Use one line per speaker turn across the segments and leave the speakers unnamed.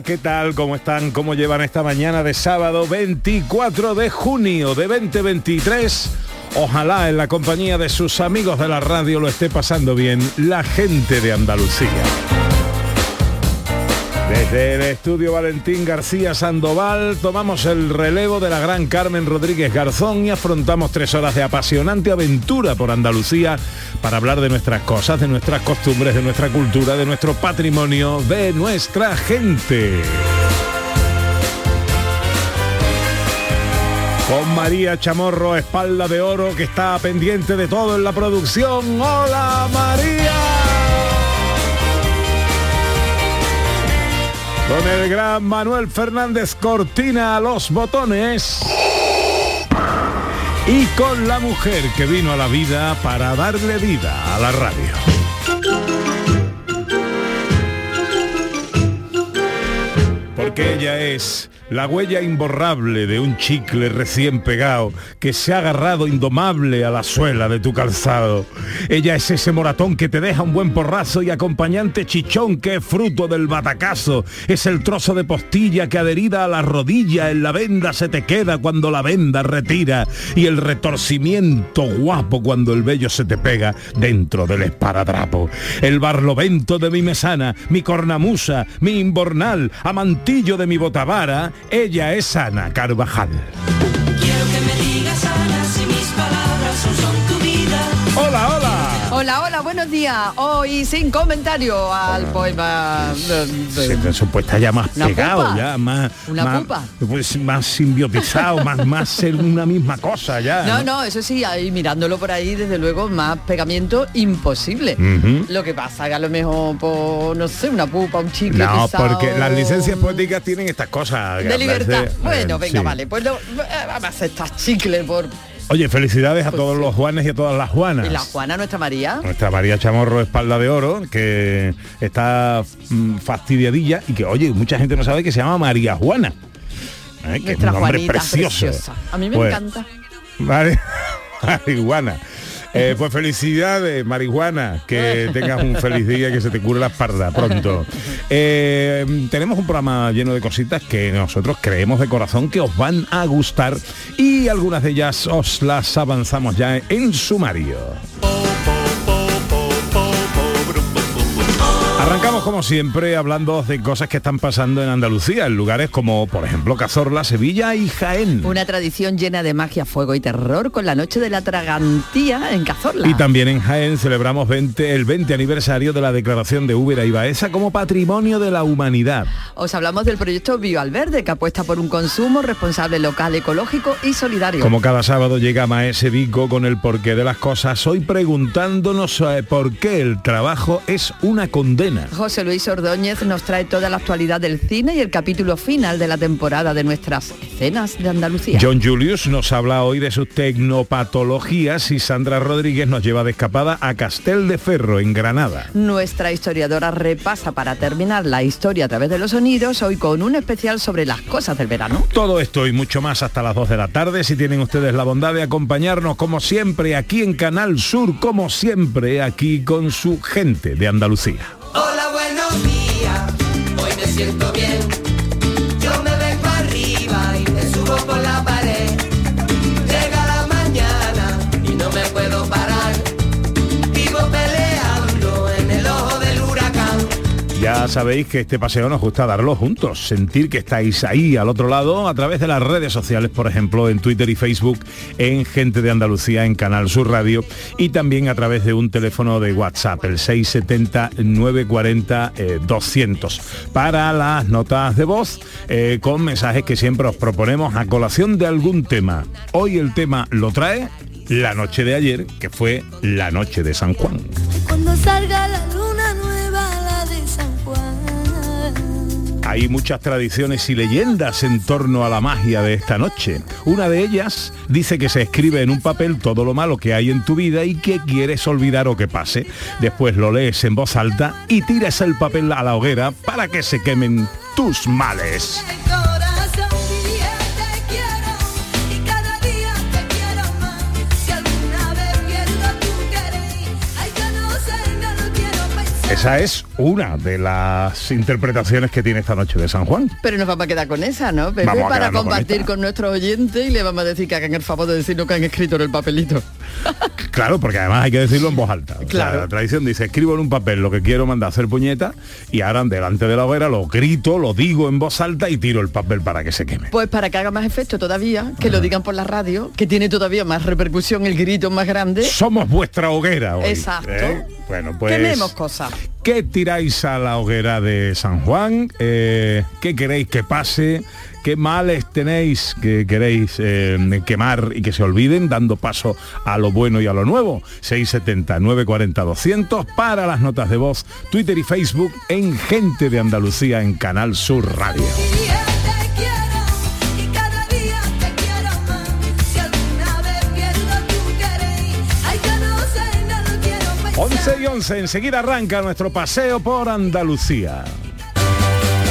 ¿Qué tal? ¿Cómo están? ¿Cómo llevan esta mañana de sábado 24 de junio de 2023? Ojalá en la compañía de sus amigos de la radio lo esté pasando bien la gente de Andalucía. Desde el estudio Valentín García Sandoval tomamos el relevo de la gran Carmen Rodríguez Garzón y afrontamos tres horas de apasionante aventura por Andalucía para hablar de nuestras cosas, de nuestras costumbres, de nuestra cultura, de nuestro patrimonio, de nuestra gente. Con María Chamorro, espalda de oro, que está pendiente de todo en la producción. ¡Hola María! Con el gran Manuel Fernández Cortina a los botones. Y con la mujer que vino a la vida para darle vida a la radio. Porque ella es la huella imborrable de un chicle recién pegado que se ha agarrado indomable a la suela de tu calzado. Ella es ese moratón que te deja un buen porrazo y acompañante chichón que es fruto del batacazo. Es el trozo de postilla que adherida a la rodilla en la venda se te queda cuando la venda retira y el retorcimiento guapo cuando el vello se te pega dentro del esparadrapo. El barlovento de mi mesana, mi cornamusa, mi imbornal, amantillo de mi botavara, ella es Ana Carvajal.
Quiero que me digas Ana si mis palabras son, tu vida.
Hola, hola.
Hola, hola, buenos días. Hoy sin comentario al poema.
Se te supuesta ya más pegado,
pupa.
ya más,
Una
más,
pupa.
pues, más simbiotizado, más, más ser una misma cosa ya.
No, no, eso sí, ahí mirándolo por ahí, desde luego, más pegamiento imposible. Lo que pasa que a lo mejor, por, no sé, una pupa, un chicle
No,
pisado,
porque las licencias poéticas tienen estas cosas.
De libertad.
Eh,
Bueno, venga,
sí.
vale. Pues lo- eh, vamos a hacer estas chicle por...
Oye, felicidades a
Pues
todos
sí.
los Juanes y a todas las Juanas.
Y la Juana, nuestra María.
Nuestra María Chamorro Espalda de Oro, que está mm, fastidiadilla y que, oye, mucha gente no sabe que se llama María Juana. ¿eh? Que es
Nuestra
un nombre
Juanita
precioso.
preciosa. A mí me
Pues,
encanta.
Mari- Marihuana. Eh, pues felicidades, marihuana, que tengas un feliz día y que se te cure la espalda pronto. Eh, tenemos un programa lleno de cositas que nosotros creemos de corazón que os van a gustar y algunas de ellas os las avanzamos ya en sumario. Como siempre hablando de cosas que están pasando en Andalucía, en lugares como por ejemplo Cazorla, Sevilla y Jaén.
Una tradición llena de magia, fuego y terror con la noche de la tragantía en Cazorla.
Y también en Jaén celebramos 20 el 20 aniversario de la declaración de Úbeda y Baeza como patrimonio de la humanidad.
Os hablamos del proyecto Bioalverde, que apuesta por un consumo responsable local, ecológico y solidario.
Como cada sábado llega Maese Vico con el porqué de las cosas, hoy preguntándonos eh, por qué el trabajo es una condena.
José Luis Ordóñez nos trae toda la actualidad del cine y el capítulo final de la temporada de nuestras escenas de Andalucía.
John Julius nos habla hoy de sus tecnopatologías y Sandra Rodríguez nos lleva de escapada a Castel de Ferro, en Granada.
Nuestra historiadora repasa para terminar la historia a través de los sonidos, hoy con un especial sobre las cosas del verano.
Todo esto y mucho más hasta las 2 de la tarde, si tienen ustedes la bondad de acompañarnos como siempre aquí en Canal Sur, como siempre aquí con su gente de Andalucía.
Hola, buenos días. Hoy me siento bien. Yo me vengo arriba y me subo por la
Sabéis que este paseo nos gusta darlo juntos, sentir que estáis ahí al otro lado a través de las redes sociales, por ejemplo, en Twitter y Facebook, en Gente de Andalucía, en Canal Sur Radio y también a través de un teléfono de WhatsApp, el 670-940-200, para las notas de voz eh, con mensajes que siempre os proponemos a colación de algún tema. Hoy el tema lo trae la noche de ayer, que fue la noche de San Juan. Hay muchas tradiciones y leyendas en torno a la magia de esta noche. Una de ellas dice que se escribe en un papel todo lo malo que hay en tu vida y que quieres olvidar o que pase. Después lo lees en voz alta y tiras el papel a la hoguera para que se quemen tus males. Esa es una de las interpretaciones que tiene esta noche de San Juan.
Pero nos vamos a quedar con esa, ¿no? Pepe? Para
con
compartir
esta.
con, nuestros oyentes y le vamos a decir que hagan el favor de decir lo que han escrito en el papelito.
Claro, porque además hay que decirlo en voz alta. O sea,
Claro.
la tradición dice, escribo en un papel lo que quiero mandar a hacer puñeta y ahora delante de la hoguera lo grito, lo digo en voz alta y tiro el papel para que se queme.
Pues para que haga más efecto todavía, que lo digan por la radio, que tiene todavía más repercusión, el grito más grande.
Somos vuestra hoguera hoy.
Exacto.
¿eh? Bueno, pues...
Quememos cosas.
¿Qué tiráis a la hoguera de San Juan? Eh, ¿Qué queréis que pase? ¿Qué males tenéis que queréis eh, quemar y que se olviden, dando paso a lo bueno y a lo nuevo? 670 940 200 para las notas de voz, Twitter y Facebook en Gente de Andalucía en Canal Sur Radio. 11 y 11, enseguida arranca nuestro paseo por Andalucía.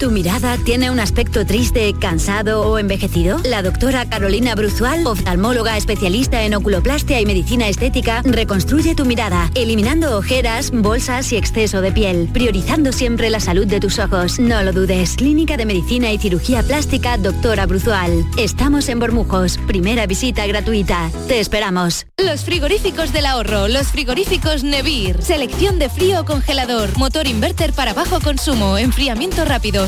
¿Tu mirada tiene un aspecto triste, cansado o envejecido? La doctora Carolina Bruzual, oftalmóloga especialista en oculoplastia y medicina estética, reconstruye tu mirada, eliminando ojeras, bolsas y exceso de piel, priorizando siempre la salud de tus ojos. No lo dudes. Clínica de Medicina y Cirugía Plástica, doctora Bruzual. Estamos en Bormujos. Primera visita gratuita. Te esperamos.
Los frigoríficos del ahorro, los frigoríficos Nevir. Selección de frío o congelador, motor inverter para bajo consumo, enfriamiento rápido,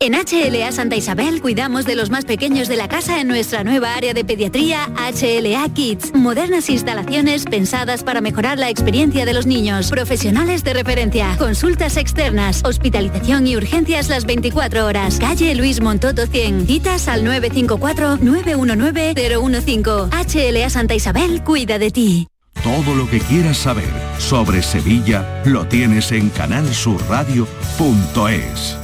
En HLA Santa Isabel cuidamos de los más pequeños de la casa en nuestra nueva área de pediatría HLA Kids. Modernas instalaciones pensadas para mejorar la experiencia de los niños. Profesionales de referencia. Consultas externas. Hospitalización y urgencias las 24 horas. Calle Luis Montoto 100. Citas al 954-919-015. HLA Santa Isabel cuida de ti.
Todo lo que quieras saber sobre Sevilla lo tienes en canalsurradio.es.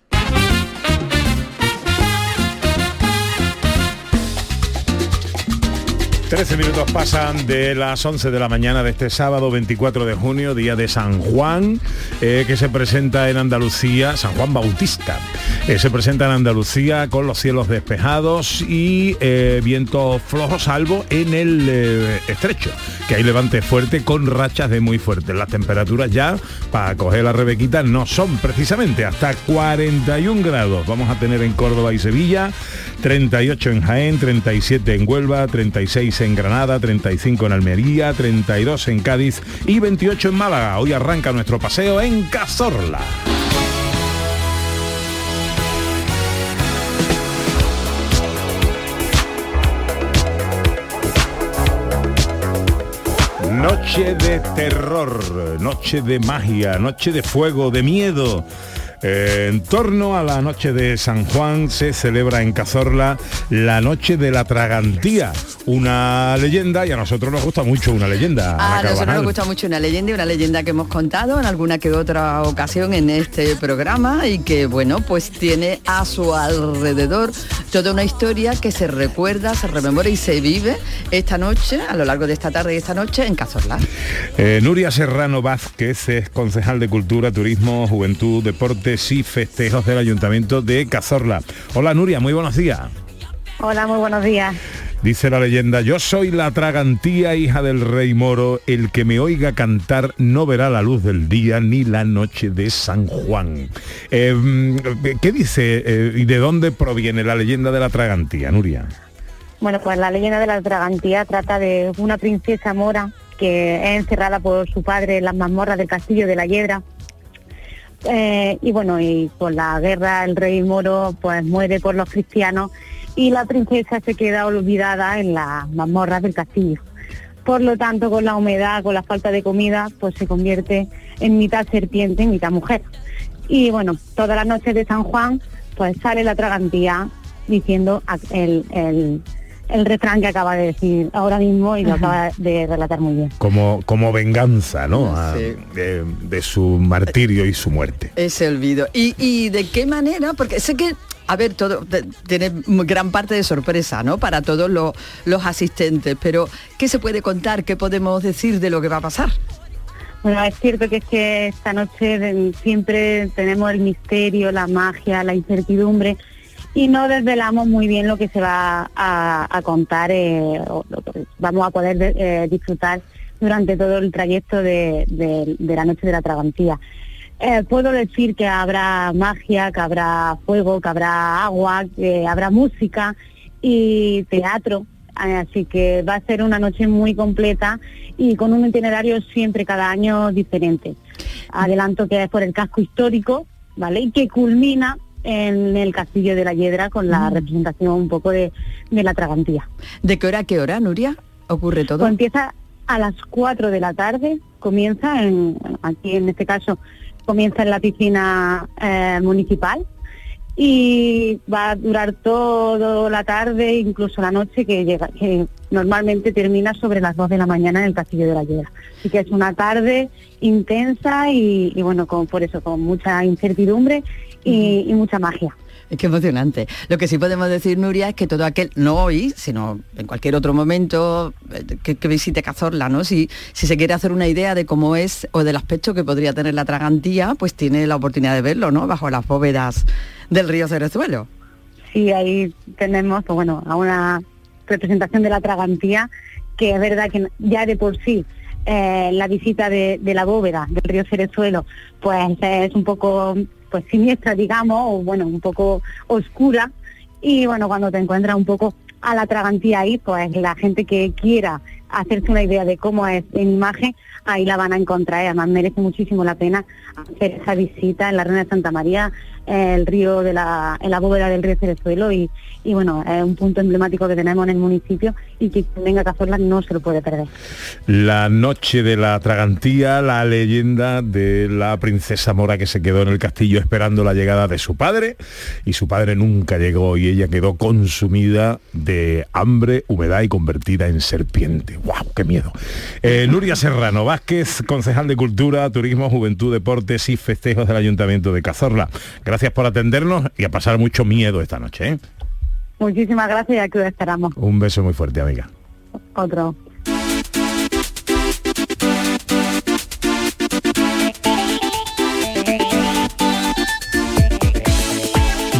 Trece minutos pasan de las 11 de la mañana de este sábado 24 de junio, día de San Juan, eh, que se presenta en Andalucía, San Juan Bautista. Eh, se presenta en Andalucía con los cielos despejados y eh, vientos flojos, salvo en el estrecho, que hay levante fuerte con rachas de muy fuerte. Las temperaturas ya, para coger la rebequita, no son precisamente hasta 41 grados. Vamos a tener en Córdoba y Sevilla, 38 en Jaén, 37 en Huelva, 36 en Granada, 35 en Almería, 32 en Cádiz y 28 en Málaga. Hoy arranca nuestro paseo en Cazorla. Noche de terror, noche de magia, noche de fuego, de miedo. Eh, en torno a la noche de San Juan se celebra en Cazorla la noche de la Tragantía, una leyenda y a nosotros nos gusta mucho una leyenda.
A nosotros nos gusta mucho una leyenda y una leyenda que hemos contado en alguna que otra ocasión en este programa y que, bueno, pues tiene a su alrededor toda una historia que se recuerda, se rememora y se vive esta noche, a lo largo de esta tarde y esta noche en Cazorla.
Eh, Nuria Serrano Vázquez es concejal de Cultura, Turismo, Juventud, Deportes y Festejos del Ayuntamiento de Cazorla. Hola Nuria, muy buenos días.
Hola, muy buenos días.
Dice la leyenda, yo soy la tragantía hija del rey moro, el que me oiga cantar no verá la luz del día ni la noche de San Juan. Eh, mm, ¿Qué dice eh, y de dónde proviene la leyenda de la tragantía, Nuria?
Bueno, pues la leyenda de la Tragantía trata de una princesa mora que es encerrada por su padre en las mazmorras del castillo de la Hiedra. Eh, y bueno, y por la guerra el rey moro pues muere por los cristianos y la princesa se queda olvidada en las mazmorras del castillo. Por lo tanto, con la humedad, con la falta de comida, pues se convierte en mitad serpiente, mitad mujer. Y bueno, todas las noches de San Juan, pues sale la tragantía diciendo el, el refrán que acaba de decir ahora mismo y lo acaba de relatar muy bien.
Como, como venganza, ¿no? A- de, de su martirio y su muerte.
Ese olvido. ¿Y, y de qué manera? Porque sé que, a ver, todo tiene gran parte de sorpresa, ¿no? Para todos los, los asistentes, pero ¿qué se puede contar? ¿Qué podemos decir de lo que va a pasar?
Bueno, es cierto que es que esta noche siempre tenemos el misterio, la magia, la incertidumbre y no desvelamos muy bien lo que se va a, contar, eh, o lo vamos a poder eh, disfrutar durante todo el trayecto de, la noche de la Tragantía. Eh, puedo decir que habrá magia, que habrá fuego, que habrá agua, que habrá música y teatro. Así que va a ser una noche muy completa y con un itinerario siempre cada año diferente. Adelanto que es por el casco histórico, ¿vale? Y que culmina en el Castillo de la Hiedra con la representación un poco de, de la Tragantía.
¿De qué hora a qué hora, Nuria? ¿Ocurre todo?
Pues empieza a las 4 de la tarde, comienza en, aquí en este caso, comienza en la piscina eh, municipal y va a durar toda la tarde, incluso la noche, que llega, que normalmente termina sobre las 2 de la mañana en el Castillo de la Hiedra. Así que es una tarde intensa y, y bueno, con, por eso, con mucha incertidumbre y, y mucha magia.
Es que emocionante. Lo que sí podemos decir, Nuria, es que todo aquel, no hoy, sino en cualquier otro momento eh, que, que visite Cazorla, ¿no? Si, si se quiere hacer una idea de cómo es o del aspecto que podría tener la tragantía, pues tiene la oportunidad de verlo, ¿no? Bajo las bóvedas del río Cerezuelo.
Sí, ahí tenemos, pues bueno, a una representación de la Tragantía, que es verdad que ya de por sí eh, la visita de, de la bóveda del río Cerezuelo, pues es un poco pues siniestra, digamos, o bueno, un poco oscura. Y bueno, cuando te encuentras un poco a la Tragantía ahí, pues la gente que quiera hacerse una idea de cómo es en imagen, ahí la van a encontrar. Además merece muchísimo la pena hacer esa visita en la Reina de Santa María, el río de la, en la bóveda del río Cerezuelo y, y bueno, es un punto emblemático que tenemos en el municipio y que venga a Cazorla no se lo puede perder.
La noche de la Tragantía, la leyenda de la princesa mora que se quedó en el castillo esperando la llegada de su padre y su padre nunca llegó y ella quedó consumida de hambre, humedad y convertida en serpiente. ¡Wow! ¡Qué miedo! Eh, Nuria Serrano Vázquez, concejal de Cultura, Turismo, Juventud, Deportes y Festejos del Ayuntamiento de Cazorla. Por atendernos y a pasar mucho miedo esta noche. ¿eh?
Muchísimas gracias y aquí os esperamos.
Un beso muy fuerte, amiga.
Otro.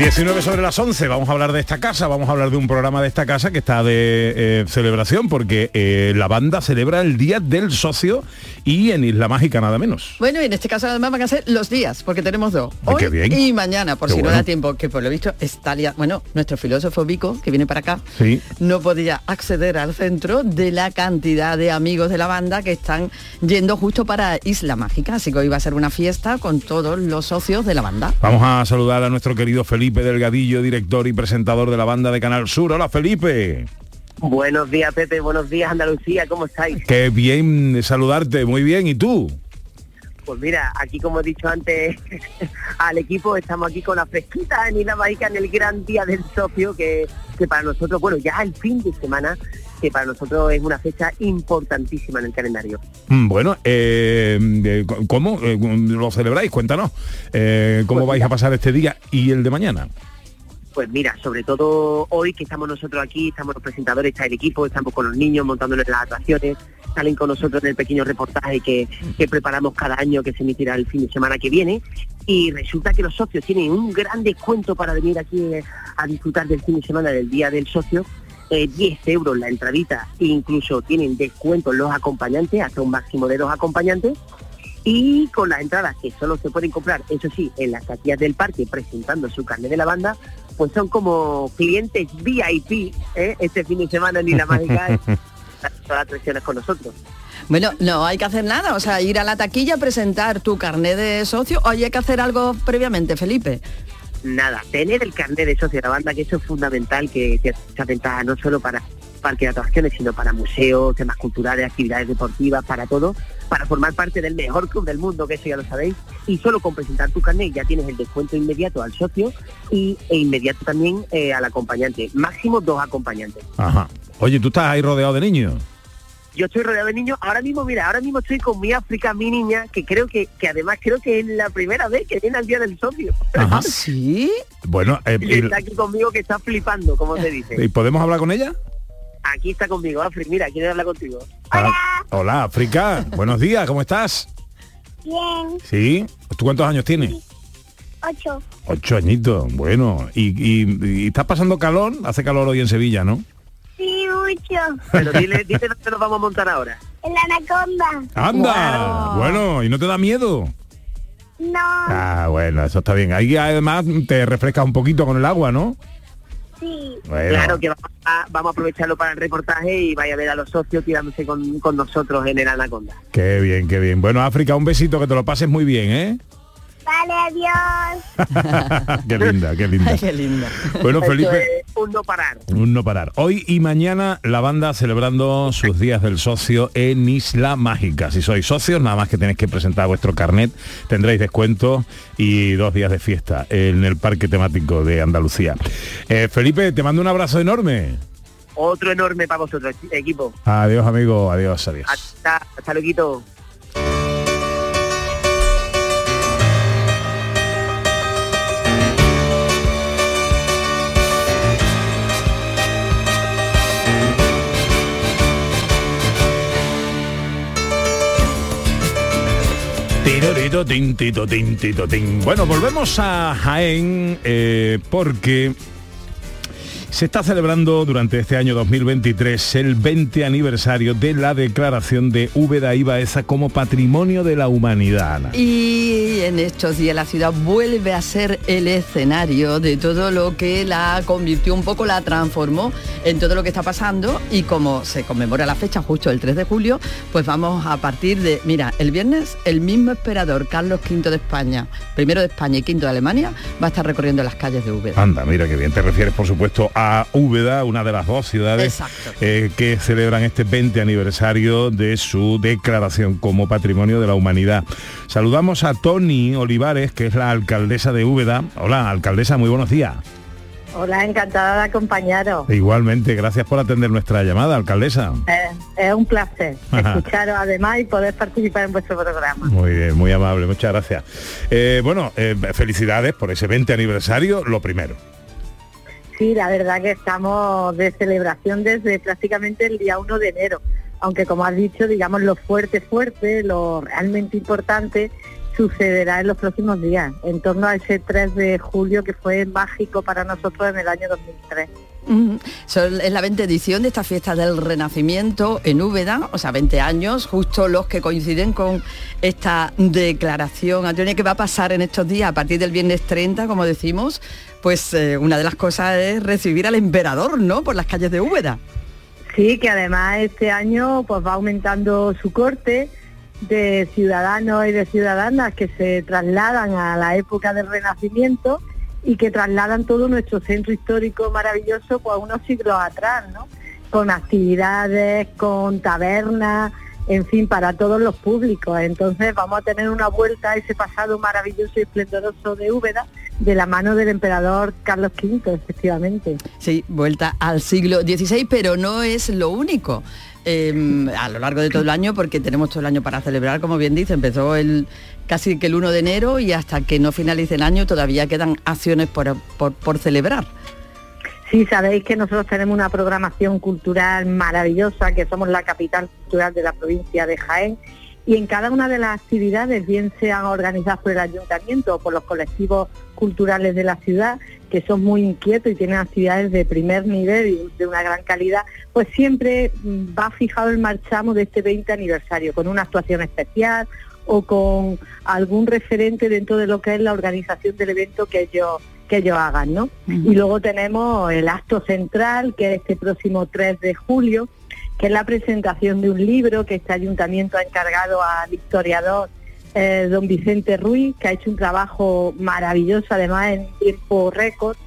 19 sobre las 11, vamos a hablar de esta casa, vamos a hablar de un programa de esta casa que está de eh, celebración porque eh, la banda celebra el Día del Socio y en Isla Mágica nada menos.
Bueno, y en este caso además van a ser los días, porque tenemos dos.
Qué
Hoy
bien.
y mañana, por
Qué
si no da tiempo, que por lo visto está Bueno, nuestro filósofo Vico, que viene para acá,
Sí.
no podía acceder al centro de la cantidad de amigos de la banda que están yendo justo para Isla Mágica. Así que hoy va a ser una fiesta con todos los socios de la banda.
Vamos a saludar a nuestro querido Felipe Delgadillo, director y presentador de la banda de Canal Sur. Hola Felipe.
Buenos días, Pepe. Buenos días, Andalucía. ¿Cómo estáis?
Qué bien saludarte, muy bien. ¿Y tú?
Pues mira, aquí como he dicho antes al equipo, estamos aquí con la fresquita en Isla en el gran día del socio, que, que para nosotros, bueno, ya el fin de semana, que para nosotros es una fecha importantísima en el calendario.
Mm, Bueno, eh, eh, ¿cómo eh, lo celebráis? Cuéntanos. Eh, ¿Cómo
Pues
vais a pasar este día y el de mañana?
Pues mira, sobre todo hoy que estamos nosotros aquí, estamos los presentadores, está el equipo, estamos con los niños montándoles las atracciones, salen con nosotros en el pequeño reportaje que, que preparamos cada año que se emitirá el fin de semana que viene. Y resulta que los socios tienen un gran descuento para venir aquí a disfrutar del fin de semana del Día del Socio. Eh, 10 euros la entradita, e incluso tienen descuentos los acompañantes, hasta un máximo de dos acompañantes. Y con las entradas que solo se pueden comprar, eso sí, en las taquillas del parque presentando su carnet de la banda, pues son como clientes VIP ¿eh? este fin de semana en Isla Mágica, eh, todas las atracciones con nosotros.
Bueno, no hay que hacer nada, o sea, ir a la taquilla, presentar tu carnet de socio, o hay que hacer algo previamente, Felipe.
Nada, tener el carnet de socio de la banda, que eso es fundamental, que que esa no solo para parque de atracciones, sino para museos, temas culturales, actividades deportivas, para todo, para formar parte del mejor club del mundo, que eso ya lo sabéis, y solo con presentar tu carnet ya tienes el descuento inmediato al socio y, e inmediato también eh, al acompañante, máximo dos acompañantes.
Ajá. Oye, ¿tú estás ahí rodeado de niños?
Yo estoy rodeado de niños, ahora mismo, mira, ahora mismo estoy con mi África, mi niña, que creo que, que además creo que es la primera vez que viene al día del socio.
Ajá.
¿Sí?
Bueno, eh,
Y está aquí conmigo que está flipando, como se dice.
¿y podemos hablar con ella?
Aquí está conmigo, Afri, mira, quiere hablar contigo.
Ah, Hola, África. Buenos días, ¿cómo estás?
Bien,
¿Sí? ¿Tú cuántos años tienes?
ocho.
Ocho añitos. Bueno, ¿y, y, y estás pasando calor? Hace calor hoy en Sevilla, ¿no?
Sí, mucho.
Pero dile, dile dónde nos vamos a montar ahora.
En la anaconda.
¡Anda! Bueno, ¿y no te da miedo?
No.
Ah, bueno, eso está bien. Ahí además te refrescas un poquito con el agua, ¿no?
Sí.
Bueno.
Claro que vamos a, vamos a aprovecharlo para el reportaje y vaya a ver a los socios tirándose con, con nosotros en el Anaconda.
Qué bien, qué bien. Bueno, África, un besito, que te lo pases muy bien, ¿eh?
Vale, adiós.
qué linda, qué linda.
qué linda.
Bueno, Felipe,
es un no parar.
un no parar. Hoy y mañana la banda celebrando sus días del socio en Isla Mágica. Si sois socios, nada más que tenéis que presentar vuestro carnet, tendréis descuento y dos días de fiesta en el parque temático de Andalucía. Eh, Felipe, te mando un abrazo enorme.
Otro enorme para vosotros, equipo.
Adiós, amigo. Adiós, adiós.
Hasta, hasta luego.
Bueno, volvemos a Jaén eh, porque se está celebrando durante este año 2023 el 20 aniversario de la declaración de Úbeda y Baeza como Patrimonio de la Humanidad. Ana.
Y en estos días la ciudad vuelve a ser el escenario de todo lo que la convirtió un poco, la transformó en todo lo que está pasando y como se conmemora la fecha justo el 3 de julio, pues vamos a partir de, mira, el viernes el mismo esperador Carlos V de España, primero de España y quinto de Alemania, va a estar recorriendo las calles de Úbeda.
Anda, mira qué bien. Te refieres, por supuesto, a Úbeda, una de las dos ciudades eh, que celebran este 20 aniversario de su declaración como Patrimonio de la Humanidad. Saludamos a Tony Olivares, que es la alcaldesa de Úbeda. Hola, alcaldesa, muy buenos días.
Hola, encantada de acompañaros.
Igualmente, gracias por atender nuestra llamada, alcaldesa.
Eh, es un placer
Ajá.
escucharos además y poder participar en vuestro programa.
Muy bien, muy amable, muchas gracias. Eh, bueno, eh, felicidades por ese 20 aniversario, lo primero.
Sí, la verdad que estamos de celebración desde prácticamente el día 1 de enero, aunque como has dicho, digamos lo fuerte, fuerte, lo realmente importante sucederá en los próximos días, en torno a ese 3 de julio que fue mágico para nosotros en el año 2003.
Mm, son- es la 20 edición de esta fiesta del Renacimiento en Úbeda, o sea, 20 años, justo los que coinciden con esta declaración. Antonio, ¿qué va a pasar en estos días? A partir del viernes 30, como decimos, pues eh, una de las cosas es recibir al emperador, ¿no? Por las calles de Úbeda.
Sí, que además este año pues va aumentando su corte de ciudadanos y de ciudadanas que se trasladan a la época del Renacimiento y que trasladan todo nuestro centro histórico maravilloso pues unos siglos atrás, ¿no? Con actividades, con tabernas, en fin, para todos los públicos. Entonces vamos a tener una vuelta a ese pasado maravilloso y esplendoroso de Úbeda de la mano del emperador Carlos V, efectivamente.
Sí, vuelta al siglo XVI, pero no es lo único. eh, a lo largo de todo el año, porque tenemos todo el año para celebrar, como bien dice, empezó el casi que el 1 de enero y hasta que no finalice el año todavía quedan acciones por- por celebrar.
Sí, sabéis que nosotros tenemos una programación cultural maravillosa, que somos la capital cultural de la provincia de Jaén, y en cada una de las actividades, bien sean organizadas por el ayuntamiento o por los colectivos culturales de la ciudad, que son muy inquietos y tienen actividades de primer nivel y de una gran calidad, pues siempre mm, va fijado el marchamo de este 20 aniversario, con una actuación especial o con algún referente dentro de lo que es la organización del evento que ellos que ellos hagan, ¿no? Y luego tenemos el acto central, que es este próximo 3 de julio, que es la presentación de un libro que este ayuntamiento ha encargado al historiador eh, don Vicente Ruiz, que ha hecho un trabajo maravilloso, además en tiempo récord,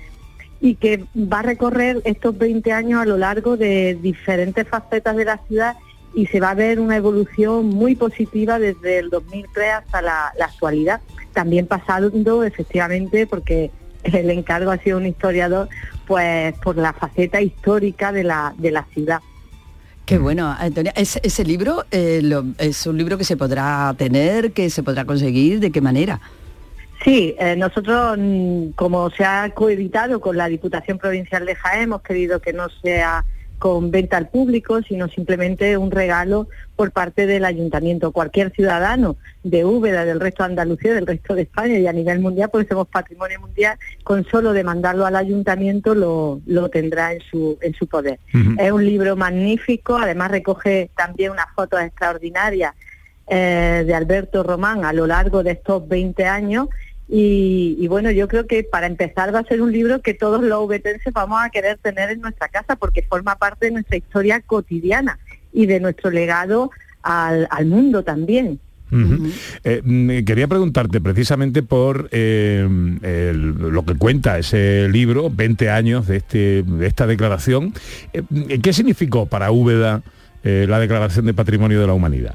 y que va a recorrer estos 20 años a lo largo de diferentes facetas de la ciudad y se va a ver una evolución muy positiva desde el 2003 hasta la, la actualidad. También pasando efectivamente porque el encargo ha sido un historiador, pues por la faceta histórica de la, de la ciudad.
Qué bueno, Antonia. Ese, ese libro eh, lo- es un libro que se podrá tener, que se podrá conseguir, ¿de qué manera?
Sí, eh, nosotros, mm, como se ha coeditado con la Diputación Provincial de Jaén, hemos querido que no sea con venta al público, sino simplemente un regalo por parte del ayuntamiento. Cualquier ciudadano de Úbeda, del resto de Andalucía, del resto de España y a nivel mundial, porque somos patrimonio mundial, con solo demandarlo al ayuntamiento lo, lo tendrá en su, en su poder. Es un libro magnífico, además recoge también unas fotos extraordinarias eh, de Alberto Román a lo largo de estos 20 años y, y bueno, yo creo que para empezar va a ser un libro que todos los ubetenses vamos a querer tener en nuestra casa porque forma parte de nuestra historia cotidiana y de nuestro legado al, al mundo también.
Eh, mm, quería preguntarte precisamente por eh, el- lo que cuenta ese libro, 20 años de, este, de esta declaración. Eh, ¿Qué significó para Úbeda la Declaración de Patrimonio de la Humanidad?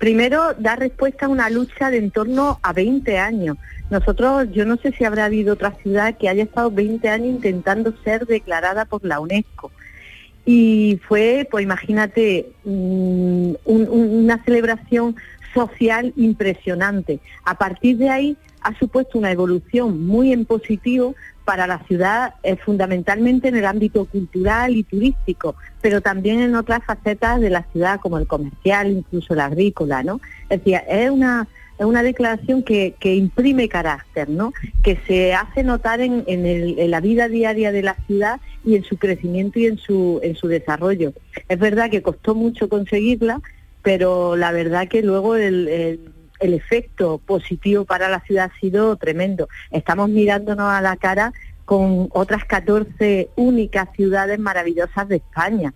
Primero, da respuesta a una lucha de en torno a 20 años. Nosotros, yo no sé si habrá habido otra ciudad que haya estado 20 años intentando ser declarada por la UNESCO. Y fue, pues imagínate, mm, un- un- una celebración social impresionante. A partir de ahí ha supuesto una evolución muy en positivo para la ciudad, eh, fundamentalmente en el ámbito cultural y turístico, pero también en otras facetas de la ciudad, como el comercial, incluso el agrícola, ¿no? Es decir, es una, es una declaración que, que imprime carácter, ¿no? Que se hace notar en, en el- en la vida diaria de la ciudad y en su crecimiento y en su, en su desarrollo. Es verdad que costó mucho conseguirla, pero la verdad que luego el, el- el efecto positivo para la ciudad ha sido tremendo. Estamos mirándonos a la cara con otras 14 únicas ciudades maravillosas de España.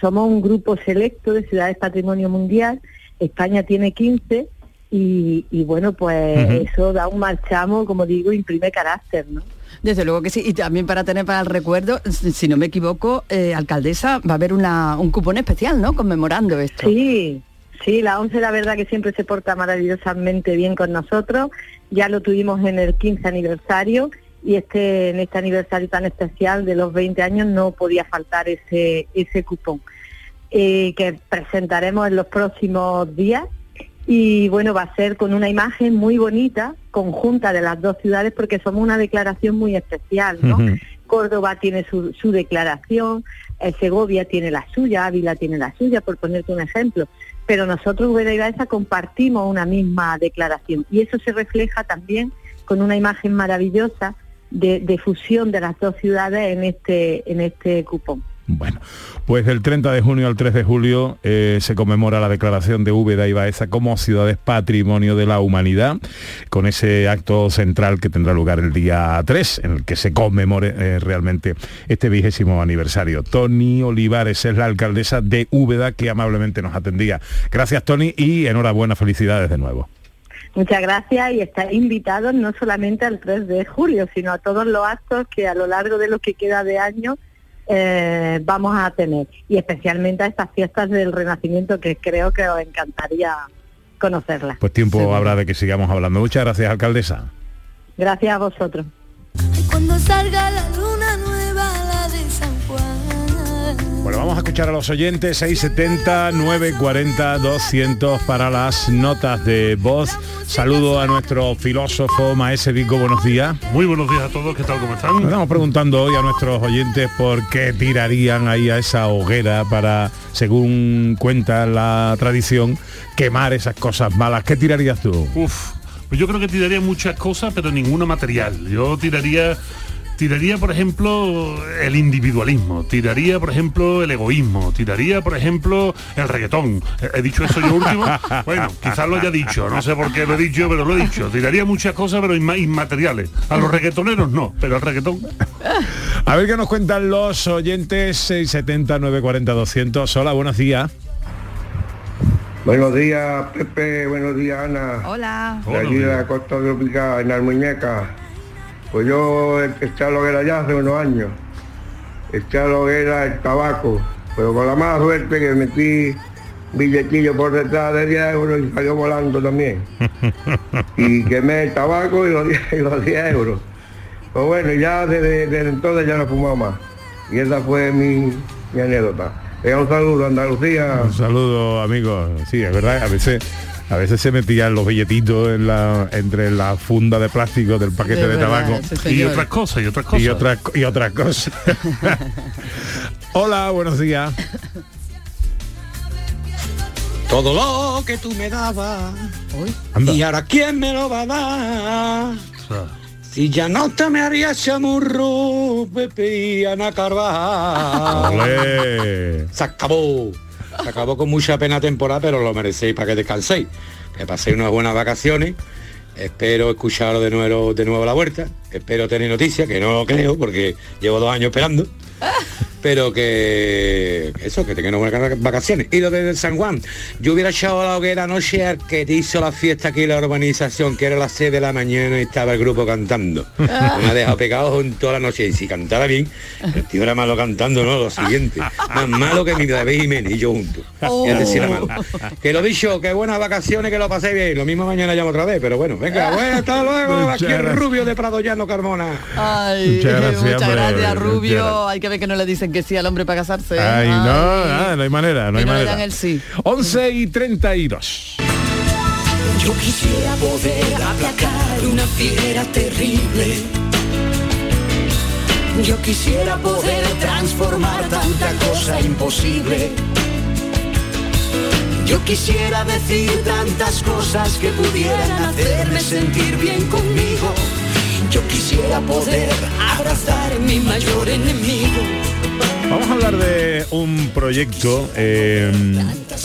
Somos un grupo selecto de ciudades patrimonio mundial, España tiene 15 y, y bueno, pues eso da un marchamo, como digo, imprime carácter, ¿no?
Desde luego que sí, y también para tener para el recuerdo, si si no me equivoco, eh, alcaldesa, va a haber una, un cupón especial, ¿no? Conmemorando esto.
Sí, sí, la ONCE la verdad que siempre se porta maravillosamente bien con nosotros. Ya lo tuvimos en el 15 aniversario y este en este aniversario tan especial de los 20 años no podía faltar ese ese cupón eh, que presentaremos en los próximos días y bueno, va a ser con una imagen muy bonita, conjunta de las dos ciudades, porque somos una declaración muy especial, ¿no? Córdoba tiene su, su declaración, eh, Segovia tiene la suya, Ávila tiene la suya, por ponerte un ejemplo. Pero nosotros Úbeda y Baeza compartimos una misma declaración y eso se refleja también con una imagen maravillosa de, de fusión de las dos ciudades en este, en este cupón.
Bueno, pues del 30 de junio al 3 de julio eh, se conmemora la declaración de Úbeda y Baeza como ciudades patrimonio de la humanidad, con ese acto central que tendrá lugar el día 3, en el que se conmemore eh, realmente este vigésimo aniversario. Tony Olivares es la alcaldesa de Úbeda que amablemente nos atendía. Gracias Tony y enhorabuena, felicidades de nuevo.
Muchas gracias y estáis invitados no solamente al 3 de julio, sino a todos los actos que a lo largo de lo que queda de año eh, vamos a tener y especialmente a estas fiestas del Renacimiento que creo que os encantaría conocerlas.
Pues tiempo habrá de que sigamos hablando. Muchas gracias, alcaldesa.
Gracias a vosotros.
Cuando salga la luna nueva, la de San Juan.
Bueno, vamos a escuchar a los oyentes 670 940 200 para las notas de voz. Saludo a nuestro filósofo Maese Vico, buenos días.
Muy buenos días a todos, ¿qué tal? ¿Cómo están?
Estamos preguntando hoy a nuestros oyentes por qué tirarían ahí a esa hoguera para, según cuenta la tradición, quemar esas cosas malas. ¿Qué tirarías tú?
Uf, pues yo creo que tiraría muchas cosas, pero ninguna material. Yo tiraría tiraría, por ejemplo, el individualismo, tiraría, por ejemplo, el egoísmo, tiraría, por ejemplo, el reggaetón. ¿He dicho eso yo último? Bueno, quizás lo haya dicho, no sé por qué lo he dicho, pero lo he dicho. Tiraría muchas cosas, pero inma- inmateriales. A los reggaetoneros no, pero el reggaetón...
A ver qué nos cuentan los oyentes 670 940 200. Hola, buenos días.
Buenos días, Pepe. Buenos días, Ana.
Hola.
De aquí de la costa tropical, en las muñecas. Pues yo eché a la hoguera ya hace unos años. Eché a la hoguera el tabaco. Pero con la mala suerte que metí billetillo por detrás de 10 euros y salió volando también. Y quemé el tabaco y los 10, y los 10 euros. Pues bueno, ya desde, desde entonces ya no he fumado más. Y esa fue mi, mi anécdota. Venga, un saludo, Andalucía.
Un saludo, amigos. Sí, es verdad, a veces a veces se metían los billetitos en la, entre la funda de plástico del paquete
De
de,
verdad,
tabaco.
Y otras cosas, y otras cosas.
Y otras, y otras cosas. Hola, buenos días.
Todo lo que tú me dabas. ¿Y ahora quién me lo va a dar? Si ya no te me haría chamurro, Pepe y Ana Carvajal. Se acabó. Se acabó con mucha pena temporada, pero lo merecéis para que descanséis. Que paséis unas buenas vacaciones. Espero escucharos de nuevo, de nuevo la vuelta. Espero tener noticias, que no lo creo, porque llevo dos años esperando. Pero que eso, que tengan buenas vacaciones. Y lo de San Juan, yo hubiera echado a la hoguera anoche al que te hizo la fiesta aquí en la urbanización, que era las 6 de la mañana y estaba el grupo cantando. Me ha dejado pegado junto a la noche. Y si cantara bien, el tío era malo cantando, ¿no? Lo siguiente. Más malo que mi David Jiménez y yo juntos.
Oh.
Que lo dicho, que buenas vacaciones, que lo pasé bien. Lo mismo mañana llamo otra vez, pero bueno, venga, bueno, hasta luego. Aquí el rubio de Prado Llano Carmona.
Ay,
Muchas gracias,
muchas gracias,
muchas
Rubio.
gracias.
Hay que ver que no le dicen que sí al hombre para casarse. ¿eh?
Ay, no, nada, no hay manera, no
que
hay
no le
manera.
dan el sí.
11 y 32.
Yo quisiera poder aplacar una fiera terrible. Yo quisiera poder transformar tanta cosa imposible. Yo quisiera decir tantas cosas que pudieran hacerme sentir bien conmigo. Yo quisiera poder abrazar mi mayor enemigo.
Vamos a hablar de un proyecto, eh,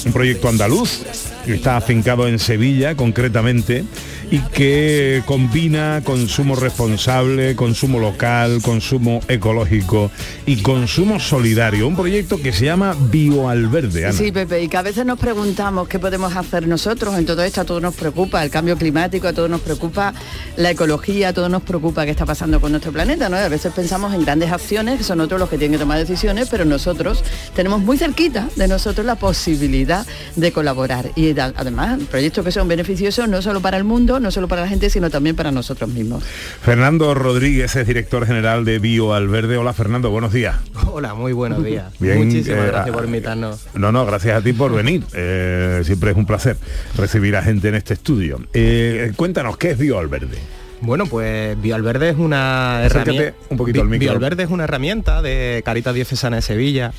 un proyecto andaluz, que está afincado en Sevilla concretamente y que combina consumo responsable, consumo local, consumo ecológico y consumo solidario. Un proyecto que se llama Bioalverde. Ana.
Sí, Pepe, y que a veces nos preguntamos qué podemos hacer nosotros en todo esto, a todos nos preocupa el cambio climático, a todos nos preocupa la ecología, a todos nos preocupa qué está pasando con nuestro planeta, ¿no? A veces pensamos en grandes acciones, que son otros los que tienen que tomar decisiones, pero nosotros tenemos muy cerquita de nosotros la posibilidad de colaborar. Y además, proyectos que son beneficiosos no solo para el mundo, no solo para la gente, sino también para nosotros mismos.
Fernando Rodríguez es director general de Bioalverde. Hola Fernando, buenos días.
Hola, muy buenos días.
Bien,
Muchísimas
eh,
gracias
ah,
por invitarnos.
No, no, gracias a ti por venir. Eh, siempre es un placer recibir a gente en este estudio. Eh, cuéntanos, ¿qué es Bioalverde?
Bueno, pues Bioalverde es una herramienta.
un poquito al micro.
Bioalverde es una herramienta de Caritas Diocesana de Sevilla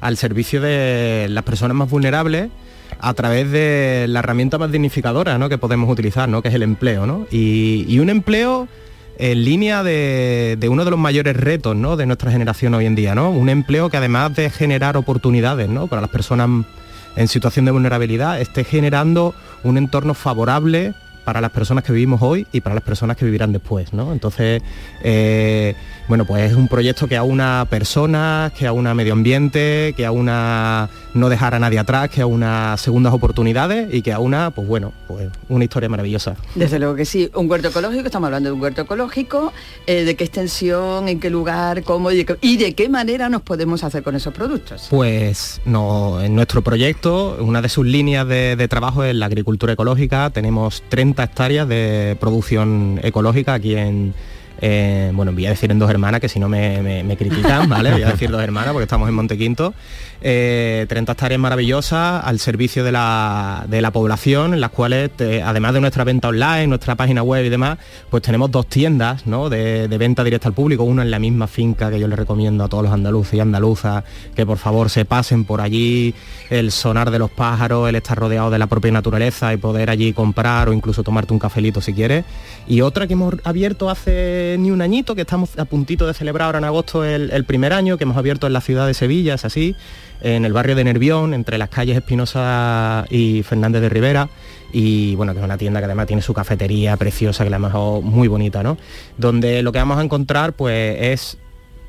al servicio de las personas más vulnerables a través de la herramienta más dignificadora ¿no? que podemos utilizar, ¿no? que es el empleo. ¿no? Y, un empleo en línea de, de uno de los mayores retos ¿no? de nuestra generación hoy en día, ¿no? Un empleo que además de generar oportunidades ¿no? para las personas en situación de vulnerabilidad, esté generando un entorno favorable para las personas que vivimos hoy y para las personas que vivirán después, ¿no? Entonces, eh, bueno, pues es un proyecto que aúna personas, que aúna medio ambiente, que aúna no dejar a nadie atrás, que aúna segundas oportunidades y que aúna, pues bueno, pues una historia maravillosa.
Desde luego que sí, un huerto ecológico, estamos hablando de un huerto ecológico, eh, de qué extensión, en qué lugar, cómo y de, qué, y de qué manera nos podemos hacer con esos productos.
Pues no, en nuestro proyecto, una de sus líneas de, de trabajo es la agricultura ecológica. Tenemos 30 hectáreas de producción ecológica aquí en, bueno, voy a decir en dos hermanas, que si no me, me- me critican, ¿vale? Voy a decir dos hermanas porque estamos en Montequinto. Eh, 30 hectáreas maravillosas al servicio de la, de la población, en las cuales, además de nuestra venta online, nuestra página web y demás, pues tenemos dos tiendas ¿no? de, venta directa al público, una en la misma finca que yo les recomiendo a todos los andaluces y andaluzas que por favor se pasen por allí, el sonar de los pájaros, el estar rodeado de la propia naturaleza y poder allí comprar o incluso tomarte un cafelito si quieres. Y otra que hemos abierto hace ni un añito, que estamos a puntito de celebrar ahora en agosto el primer año, que hemos abierto en la ciudad de Sevilla, es así, en el barrio de Nervión, entre las calles Espinosa y Fernández de Rivera. Y bueno, que es una tienda que además tiene su cafetería preciosa, que la hemos muy bonita, ¿no? Donde lo que vamos a encontrar pues es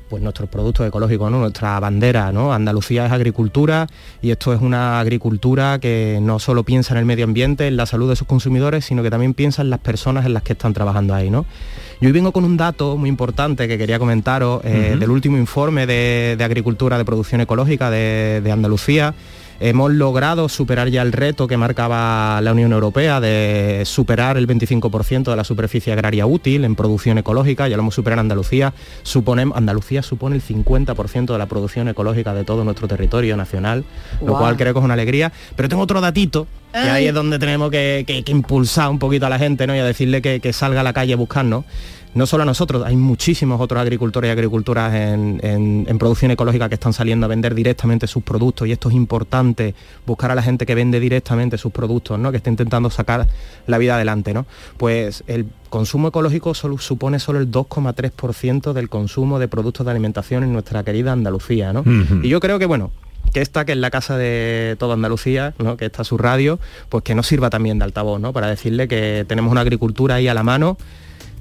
pues nuestros productos ecológicos, ¿no? nuestra bandera, ¿no? Andalucía es agricultura y esto es una agricultura que no solo piensa en el medio ambiente, en la salud de sus consumidores, sino que también piensa en las personas en las que están trabajando ahí, ¿no? Yo hoy vengo con un dato muy importante que quería comentaros eh, del último informe de, de agricultura de producción ecológica de, de Andalucía. Hemos logrado superar ya el reto que marcaba la Unión Europea de superar el 25% de la superficie agraria útil en producción ecológica, ya lo hemos superado en Andalucía. Suponemos, Andalucía supone el 50% de la producción ecológica de todo nuestro territorio nacional, lo cual creo que es una alegría. Pero tengo otro datito, que
Ay.
ahí es donde tenemos que, que- que impulsar un poquito a la gente ¿no? y a decirle que, que salga a la calle a buscarnos. No solo a nosotros, hay muchísimos otros agricultores y agricultoras en, en- en producción ecológica que están saliendo a vender directamente sus productos y esto es importante, buscar a la gente que vende directamente sus productos, ¿no? que está intentando sacar la vida adelante. ¿no? Pues el consumo ecológico solo, supone solo el 2,3% del consumo de productos de alimentación en nuestra querida Andalucía. ¿no? Y yo creo que, bueno, que esta que es la casa de toda Andalucía, ¿no? que está su radio, pues que nos sirva también de altavoz, ¿no? Para decirle que tenemos una agricultura ahí a la mano,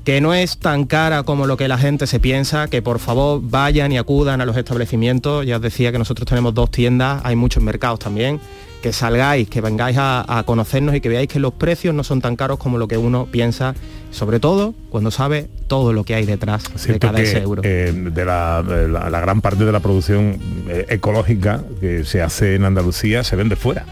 que no es tan cara como lo que la gente se piensa, que por favor vayan y acudan a los establecimientos. Ya os decía que nosotros tenemos dos tiendas, hay muchos mercados también. Que salgáis, que vengáis a, a conocernos y que veáis que los precios no son tan caros como lo que uno piensa, sobre todo cuando sabe todo lo que hay detrás de cada
que,
euro.
eh, de la, de la- la gran parte de la producción eh, ecológica que se hace en Andalucía se vende fuera.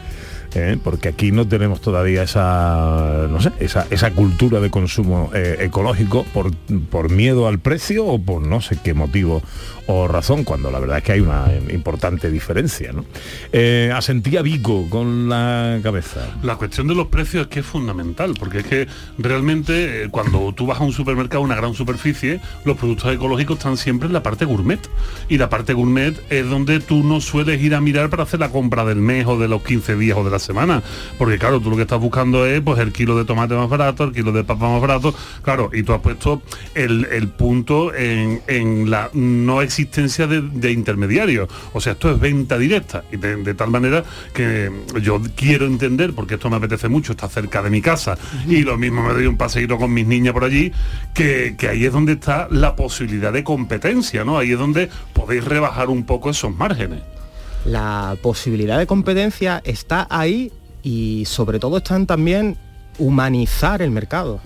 ¿Eh? porque aquí no tenemos todavía esa no sé esa, esa cultura de consumo eh, ecológico por, por miedo al precio o por no sé qué motivo o razón cuando la verdad es que hay una importante diferencia ¿no? Eh, asentía Vico con la cabeza
La cuestión de los precios es que es fundamental, porque es que realmente eh, cuando tú vas a un supermercado, una gran superficie, los productos ecológicos están siempre en la parte gourmet. Y la parte gourmet es donde tú no sueles ir a mirar para hacer la compra del mes o de los 15 días o de la semana. Porque claro, tú lo que estás buscando es pues el kilo de tomate más barato, el kilo de papa más barato, claro, y tú has puesto el, punto en, la no existencia de, intermediarios. O sea, esto es venta directa. Y de, tal manera que yo quiero entender, porque esto me apetece mucho, está cerca de mi casa, y lo mismo me doy un paseíto con mis niñas por allí, que, que ahí es donde está la posibilidad de competencia, ¿no? Ahí es donde podéis rebajar un poco esos márgenes.
la posibilidad de competencia está ahí y sobre todo está en también humanizar el mercado.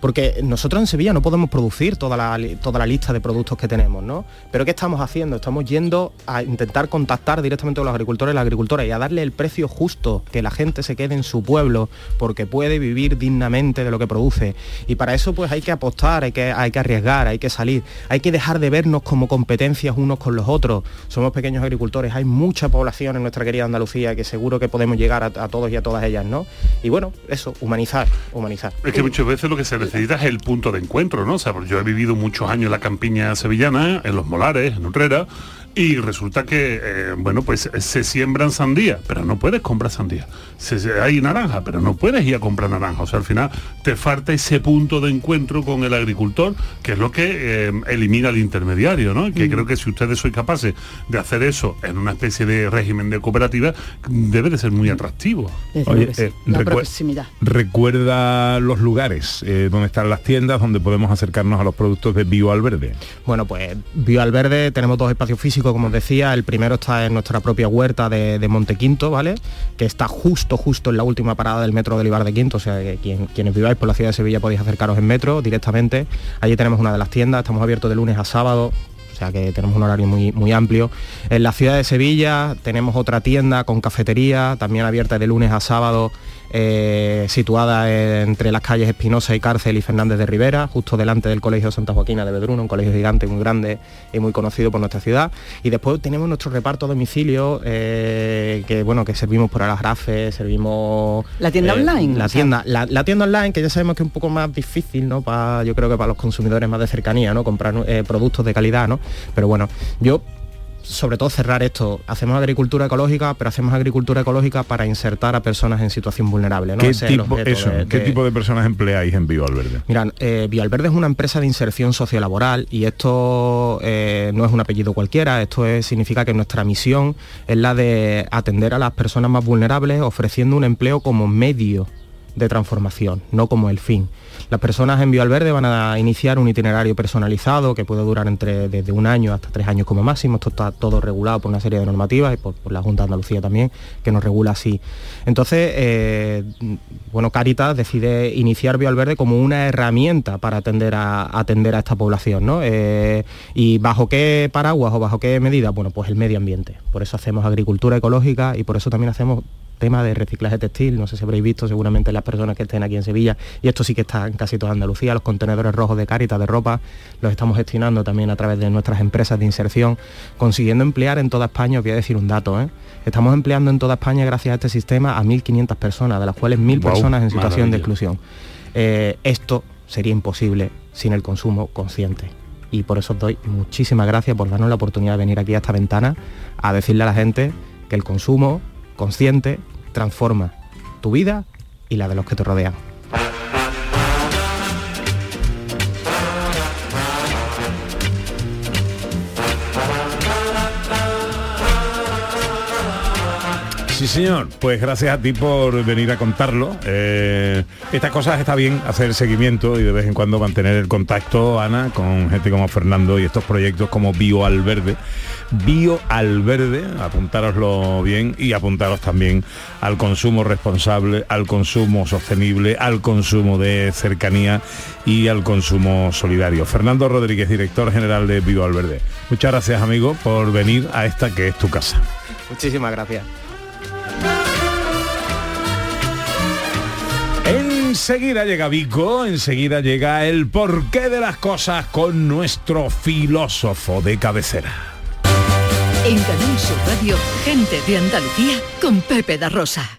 Porque nosotros en Sevilla no podemos producir toda la, toda la lista de productos que tenemos, ¿no? Pero ¿qué estamos haciendo? Estamos yendo a intentar contactar directamente con los agricultores y las agricultoras y a darle el precio justo, que la gente se quede en su pueblo, porque puede vivir dignamente de lo que produce. Y para eso pues hay que apostar, hay que, hay que arriesgar, hay que salir, hay que dejar de vernos como competencias unos con los otros. Somos pequeños agricultores, hay mucha población en nuestra querida Andalucía que seguro que podemos llegar a, a todos y a todas ellas, ¿no? Y bueno, eso, humanizar, humanizar.
Es que muchas veces lo que se necesita es el punto de encuentro, ¿no? O sea, yo he vivido muchos años en la campiña sevillana, en Los Molares, en Utrera, y resulta que, eh, bueno, pues se siembran sandía, pero no puedes comprar sandía. Se- se- hay naranja, pero no puedes ir a comprar naranja. O sea, al final te falta ese punto de encuentro con el agricultor, que es lo que eh, elimina el intermediario, ¿no? Que
Mm.
creo que si ustedes sois capaces de hacer eso en una especie de régimen de cooperativa, debe de ser muy atractivo.
Oye, eh,
la proximidad.
recuerda los lugares eh, donde están las tiendas donde podemos acercarnos a los productos de Bio Alverde.
Bueno, pues Bioalverde tenemos dos espacios físicos, como os decía. El primero está en nuestra propia huerta de, de Montequinto, ¿vale? Que está justo, justo en la última parada del metro de Olivar de Quinto. O sea, que quien- quienes viváis por la ciudad de Sevilla podéis acercaros en metro directamente. Allí tenemos una de las tiendas, estamos abiertos de lunes a sábado. O sea que tenemos un horario muy, muy amplio. En la ciudad de Sevilla tenemos otra tienda con cafetería, también abierta de lunes a sábado, eh, situada entre las calles Espinosa y Cárcel y Fernández de Rivera, justo delante del Colegio Santa Joaquina de Bedruno, un colegio gigante, muy grande y muy conocido por nuestra ciudad. Y después tenemos nuestro reparto a domicilio, eh, que bueno, que servimos por Alagrafe, servimos...
La tienda
eh,
online,
La tienda, la, la tienda online, que ya sabemos que es un poco más difícil, ¿no? Para, yo creo que para los consumidores más de cercanía, ¿no? Comprar productos de calidad, ¿no? Pero bueno, yo sobre todo cerrar esto, hacemos agricultura ecológica, pero hacemos agricultura ecológica para insertar a personas en situación vulnerable, ¿no?
¿Qué,
Ese es
tipo,
objeto
eso,
de-
¿Qué
de-
tipo de personas empleáis en Bio Alverde?
Mira, eh, Bioalverde es una empresa de inserción sociolaboral y esto eh, no es un apellido cualquiera, esto es- significa que nuestra misión es la de atender a las personas más vulnerables ofreciendo un empleo como medio de transformación, no como el fin. Las personas en Bioalverde van a iniciar un itinerario personalizado que puede durar entre desde un año hasta tres años como máximo. Esto está todo regulado por una serie de normativas y por, por la Junta de Andalucía también, que nos regula así. Entonces, eh, bueno, Caritas decide iniciar Bioalverde como una herramienta para atender a, atender a esta población, ¿no? Eh, ¿Y bajo qué paraguas o bajo qué medida? Bueno, pues el medio ambiente. Por eso hacemos agricultura ecológica y por eso también hacemos tema de reciclaje textil, no sé si habréis visto seguramente las personas que estén aquí en Sevilla, y esto sí que está en casi toda Andalucía, los contenedores rojos de Cáritas de ropa, los estamos gestionando también a través de nuestras empresas de inserción, consiguiendo emplear en toda España, os voy a decir un dato, ¿eh? estamos empleando en toda España gracias a este sistema a 1.500 personas, de las cuales 1.000
Guau,
personas en situación de exclusión. Eh, esto sería imposible sin el consumo consciente. Y por eso os doy muchísimas gracias por darnos la oportunidad de venir aquí a esta ventana a decirle a la gente que el consumo consciente transforma tu vida y la de los que te rodean.
Sí, señor. Pues gracias a ti por venir a contarlo. Eh, estas cosas está bien hacer seguimiento y de vez en cuando mantener el contacto, Ana, con gente como Fernando y estos proyectos como Bio al Verde. Bio al Verde, apuntároslo bien y apuntaros también al consumo responsable, al consumo sostenible, al consumo de cercanía y al consumo solidario. Fernando Rodríguez, director general de Bio al. Muchas gracias, amigo, por venir a esta que es tu casa.
Muchísimas gracias.
Enseguida llega Vico, enseguida llega el porqué de las cosas con nuestro filósofo de cabecera.
En Canal Sur Radio, gente de Andalucía con Pepe da Rosa.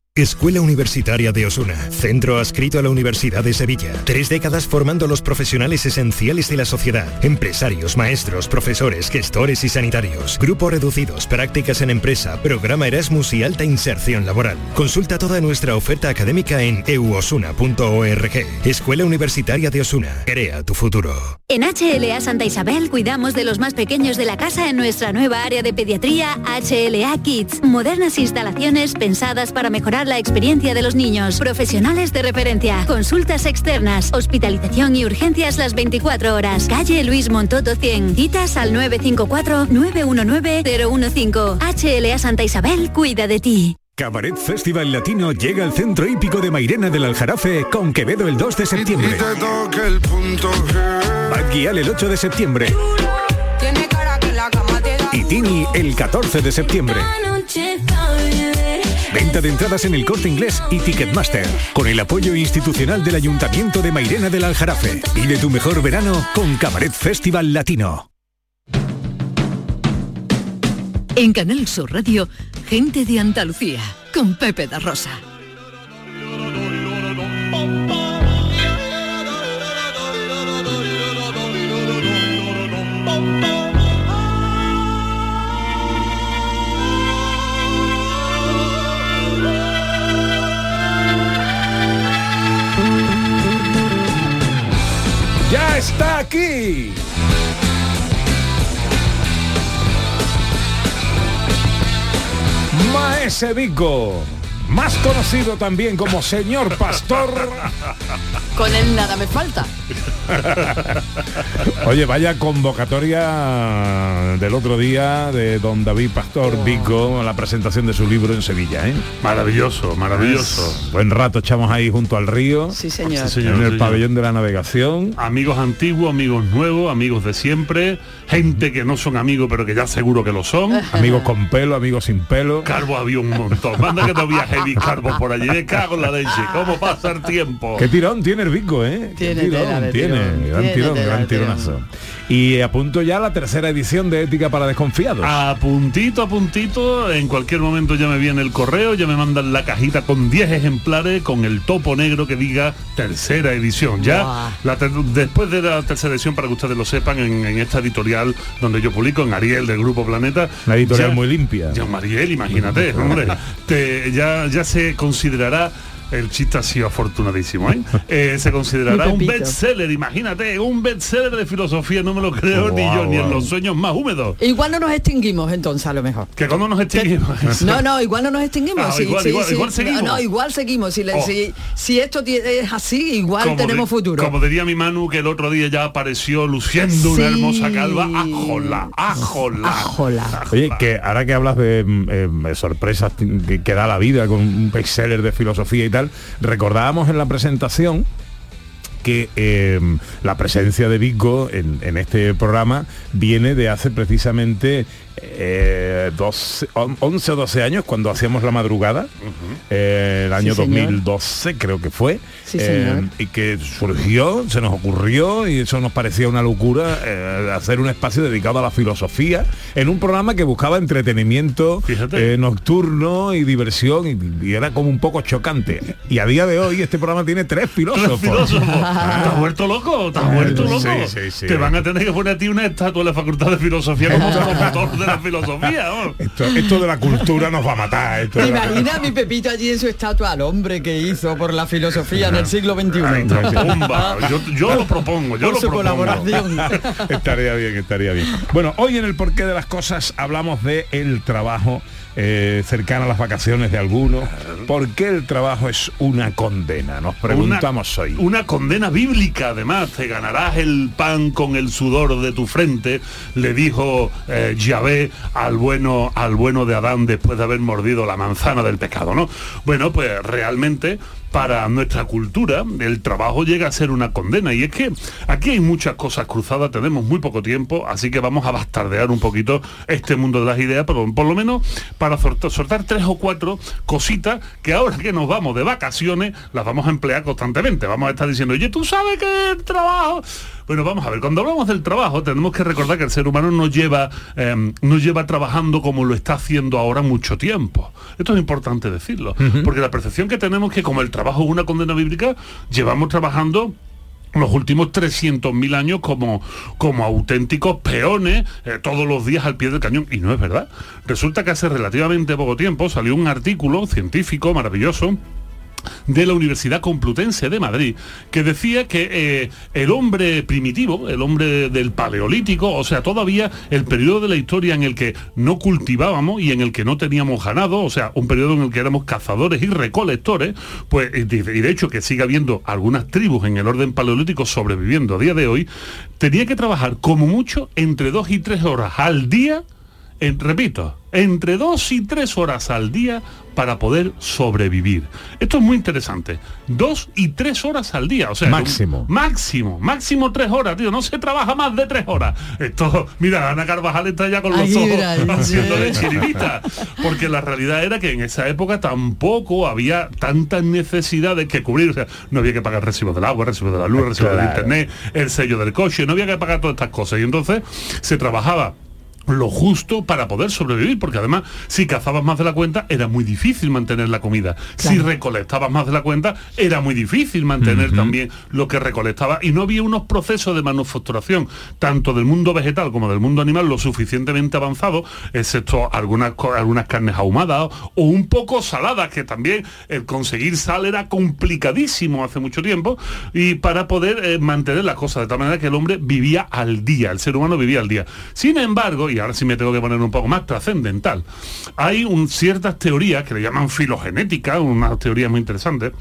Escuela Universitaria de Osuna, centro adscrito a la Universidad de Sevilla. Tres décadas formando los profesionales esenciales de la sociedad, empresarios, maestros, profesores, gestores y sanitarios. Grupos reducidos, prácticas en empresa, programa Erasmus y alta inserción laboral. Consulta toda nuestra oferta académica en euosuna.org. Escuela Universitaria de Osuna, crea tu futuro.
En HLA Santa Isabel cuidamos de los más pequeños de la casa en nuestra nueva área de pediatría HLA Kids. Modernas instalaciones pensadas para mejorar la experiencia de los niños. Profesionales de referencia. Consultas externas. Hospitalización y urgencias las 24 horas. Calle Luis Montoto 100. Citas al 954-919-015. HLA Santa Isabel cuida de ti.
Cabaret Festival Latino llega al centro hípico de Mairena del Aljarafe con Quevedo el 2 de septiembre. Bad Gyal el 8 de septiembre. Y Tini el 14 de septiembre. Venta de entradas en el corte inglés y Ticketmaster, con el apoyo institucional del Ayuntamiento de Mairena del Aljarafe. Y de tu mejor verano con Cabaret Festival Latino.
En Canal Sur Radio, gente de Andalucía, con Pepe da Rosa.
Está aquí! Maese Vico, más conocido también como Señor Pastor.
Con él nada me falta.
Oye, vaya convocatoria del otro día de don David Pastor Vico a la presentación de su libro en Sevilla, ¿eh?
Maravilloso, maravilloso.
Buen rato echamos ahí junto al río.
Sí, señor.
Sí, señor,
en el
señor.
pabellón de la navegación.
Amigos antiguos, amigos nuevos, amigos de siempre, gente que no son amigos pero que ya seguro que lo son.
Amigos con pelo, amigos sin pelo.
Carbo había un montón. Manda que todavía heavy carbo por allí. Me cago en la leche. ¿Cómo pasa el tiempo?
Qué tirón tiene el Vico, ¿eh? Qué
Tiene
tirón,
tela
tiene,
tirón,
gran tirón, gran
de tirón.
Y a punto ya la tercera edición de Ética para Desconfiados.
A puntito a puntito, en cualquier momento ya me viene el correo, ya me mandan la cajita con 10 ejemplares con el topo negro que diga tercera edición. Ya la ter- después de la tercera edición, para que ustedes lo sepan, en, en esta editorial donde yo publico, en Ariel del Grupo Planeta.
Una editorial
ya-
muy limpia.
Ya Mariel, imagínate, hombre. Te- ya, ya se considerará. El chiste ha sido afortunadísimo, ¿eh? Eh, se considerará un bestseller, imagínate, un bestseller de filosofía, no me lo creo ni yo, ni en los sueños más húmedos.
Igual no nos extinguimos entonces a lo mejor.
Que cuando nos extinguimos.
No, no, igual no nos extinguimos.
Ah,
sí,
igual,
sí,
igual,
sí.
igual seguimos.
No, no, igual seguimos. Si, le-
Oh.
si, si esto es así, igual
Como
tenemos futuro.
Como diría mi Manu, que el otro día ya apareció luciendo una hermosa calva. ¡Ajola! ¡Ajola!
Ajola.
Oye, que ahora que hablas de mm, eh, sorpresas que, que da la vida con un bestseller de filosofía y tal, recordábamos en la presentación que eh, la presencia de Vico en, en este programa viene de hace precisamente eh, 12, on- 11 o 12 años cuando hacíamos la madrugada, eh, el año
Sí, señor.
2012 creo que fue,
Sí,
eh,
señor.
y que surgió, se nos ocurrió y eso nos parecía una locura eh, hacer un espacio dedicado a la filosofía en un programa que buscaba entretenimiento eh, nocturno y diversión y, y era como un poco chocante. Y a día de hoy este programa tiene tres filósofos.
filósofo. ¿Te has vuelto loco? ¿Te has vuelto loco?
Sí, sí, sí.
Te van a tener que poner a ti una estatua de la Facultad de Filosofía como promotor de la filosofía.
Esto, esto de la cultura nos va a matar. Esto
¿Te imaginas a mi Pepito allí en su estatua al hombre que hizo por la filosofía en el siglo XXI?
Bomba. Yo, yo lo propongo, yo
Por
lo
su
propongo.
colaboración.
estaría bien, estaría bien. Bueno, hoy en el porqué de las cosas hablamos de el trabajo eh, cercano a las vacaciones de algunos. ¿Por qué el trabajo es una condena? Nos preguntamos
una,
hoy.
Una condena bíblica, además, te ganarás el pan con el sudor de tu frente, le dijo eh, Yahvé al bueno, al bueno de Adán después de haber mordido la manzana del pecado, ¿no? Bueno, pues realmente para nuestra cultura el trabajo llega a ser una condena y es que aquí hay muchas cosas cruzadas, tenemos muy poco tiempo, así que vamos a bastardear un poquito este mundo de las ideas, por lo menos para soltar tres o cuatro cositas que ahora que nos vamos de vacaciones las vamos a emplear constantemente. Vamos a estar diciendo, oye, tú sabes que el trabajo... Bueno, vamos a ver, cuando hablamos del trabajo tenemos que recordar que el ser humano no lleva, eh, no lleva trabajando como lo está haciendo ahora mucho tiempo. Esto es importante decirlo, porque la percepción que tenemos es que como el trabajo es una condena bíblica, llevamos trabajando los últimos 300.000 años como, como auténticos peones eh, todos los días al pie del cañón. Y no es verdad. Resulta que hace relativamente poco tiempo salió un artículo científico maravilloso de la Universidad Complutense de Madrid, que decía que eh, el hombre primitivo, el hombre del paleolítico, o sea, todavía el periodo de la historia en el que no cultivábamos y en el que no teníamos ganado, o sea, un periodo en el que éramos cazadores y recolectores, pues, y de, hecho que sigue habiendo algunas tribus en el orden paleolítico sobreviviendo a día de hoy, tenía que trabajar como mucho entre dos y tres horas al día, repito, entre dos y tres horas al día para poder sobrevivir. Esto es muy interesante. Dos y tres horas al día. O sea,
Máximo.
un- máximo. Máximo tres horas, tío. No se trabaja más de tres horas. Esto, mira, Ana Carvajal está ya con los
Ay,
ojos haciéndole chiribita. Porque la realidad era que en esa época tampoco había tantas necesidades que cubrir. O sea, no había que pagar recibos del agua, recibos de la luz, recibos del internet, el sello del coche, no había que pagar todas estas cosas. Y entonces se trabajaba lo justo para poder sobrevivir, porque además si cazabas más de la cuenta era muy difícil mantener la comida. Si recolectabas más de la cuenta era muy difícil mantener también lo que recolectaba y no había unos procesos de manufacturación tanto del mundo vegetal como del mundo animal lo suficientemente avanzados, excepto algunas, algunas carnes ahumadas o un poco saladas, que también el conseguir sal era complicadísimo hace mucho tiempo y para poder eh, mantener la cosa de tal manera que el hombre vivía al día, el ser humano vivía al día. Sin embargo, y ahora sí me tengo que poner un poco más trascendental, hay un- ciertas teorías que le llaman filogenética, unas teorías muy interesantes,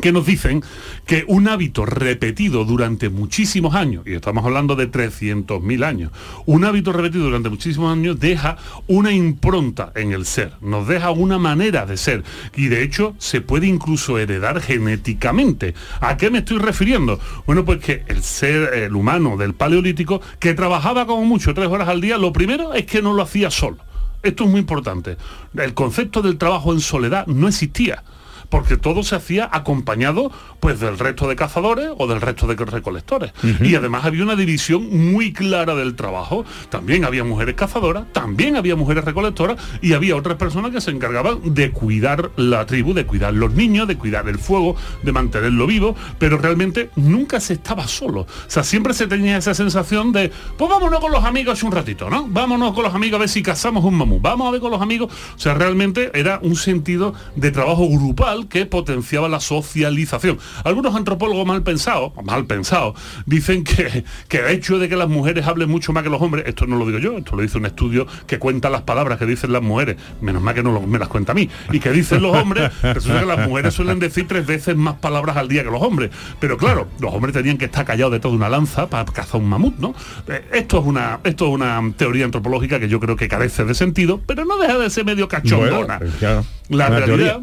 que nos dicen que un hábito repetido durante muchísimos años, y estamos hablando de 300.000 años, un hábito repetido durante muchísimos años deja una impronta en el ser, nos deja una manera de ser, y de hecho se puede incluso heredar genéticamente. ¿A qué me estoy refiriendo? Bueno, pues que el ser, el humano del paleolítico, que trabajaba como mucho tres horas al día, lo primero es que no lo hacía solo. Esto es muy importante. El concepto del trabajo en soledad no existía porque todo se hacía acompañado pues del resto de cazadores o del resto de recolectores. Y además había una división muy clara del trabajo. También había mujeres cazadoras, también había mujeres recolectoras y había otras personas que se encargaban de cuidar la tribu, de cuidar los niños, de cuidar el fuego, de mantenerlo vivo, pero realmente nunca se estaba solo. O sea, siempre se tenía esa sensación de, pues vámonos con los amigos un ratito, ¿no? Vámonos con los amigos a ver si cazamos un mamú. Vamos a ver con los amigos. O sea, realmente era un sentido de trabajo grupal que potenciaba la socialización. Algunos antropólogos mal pensados, mal pensados, dicen que, que el hecho de que las mujeres hablen mucho más que los hombres, esto no lo digo yo, esto lo dice un estudio que cuenta las palabras que dicen las mujeres, menos mal que no lo- me las cuenta a mí, y que dicen los hombres, resulta que las mujeres suelen decir tres veces más palabras al día que los hombres. Pero claro, los hombres tenían que estar callados detrás de una lanza para cazar un mamut, ¿no? Eh, Esto es una, esto es una teoría antropológica que yo creo que carece de sentido, pero no deja de ser medio cachondona.
Bueno, claro,
La realidad
teoría.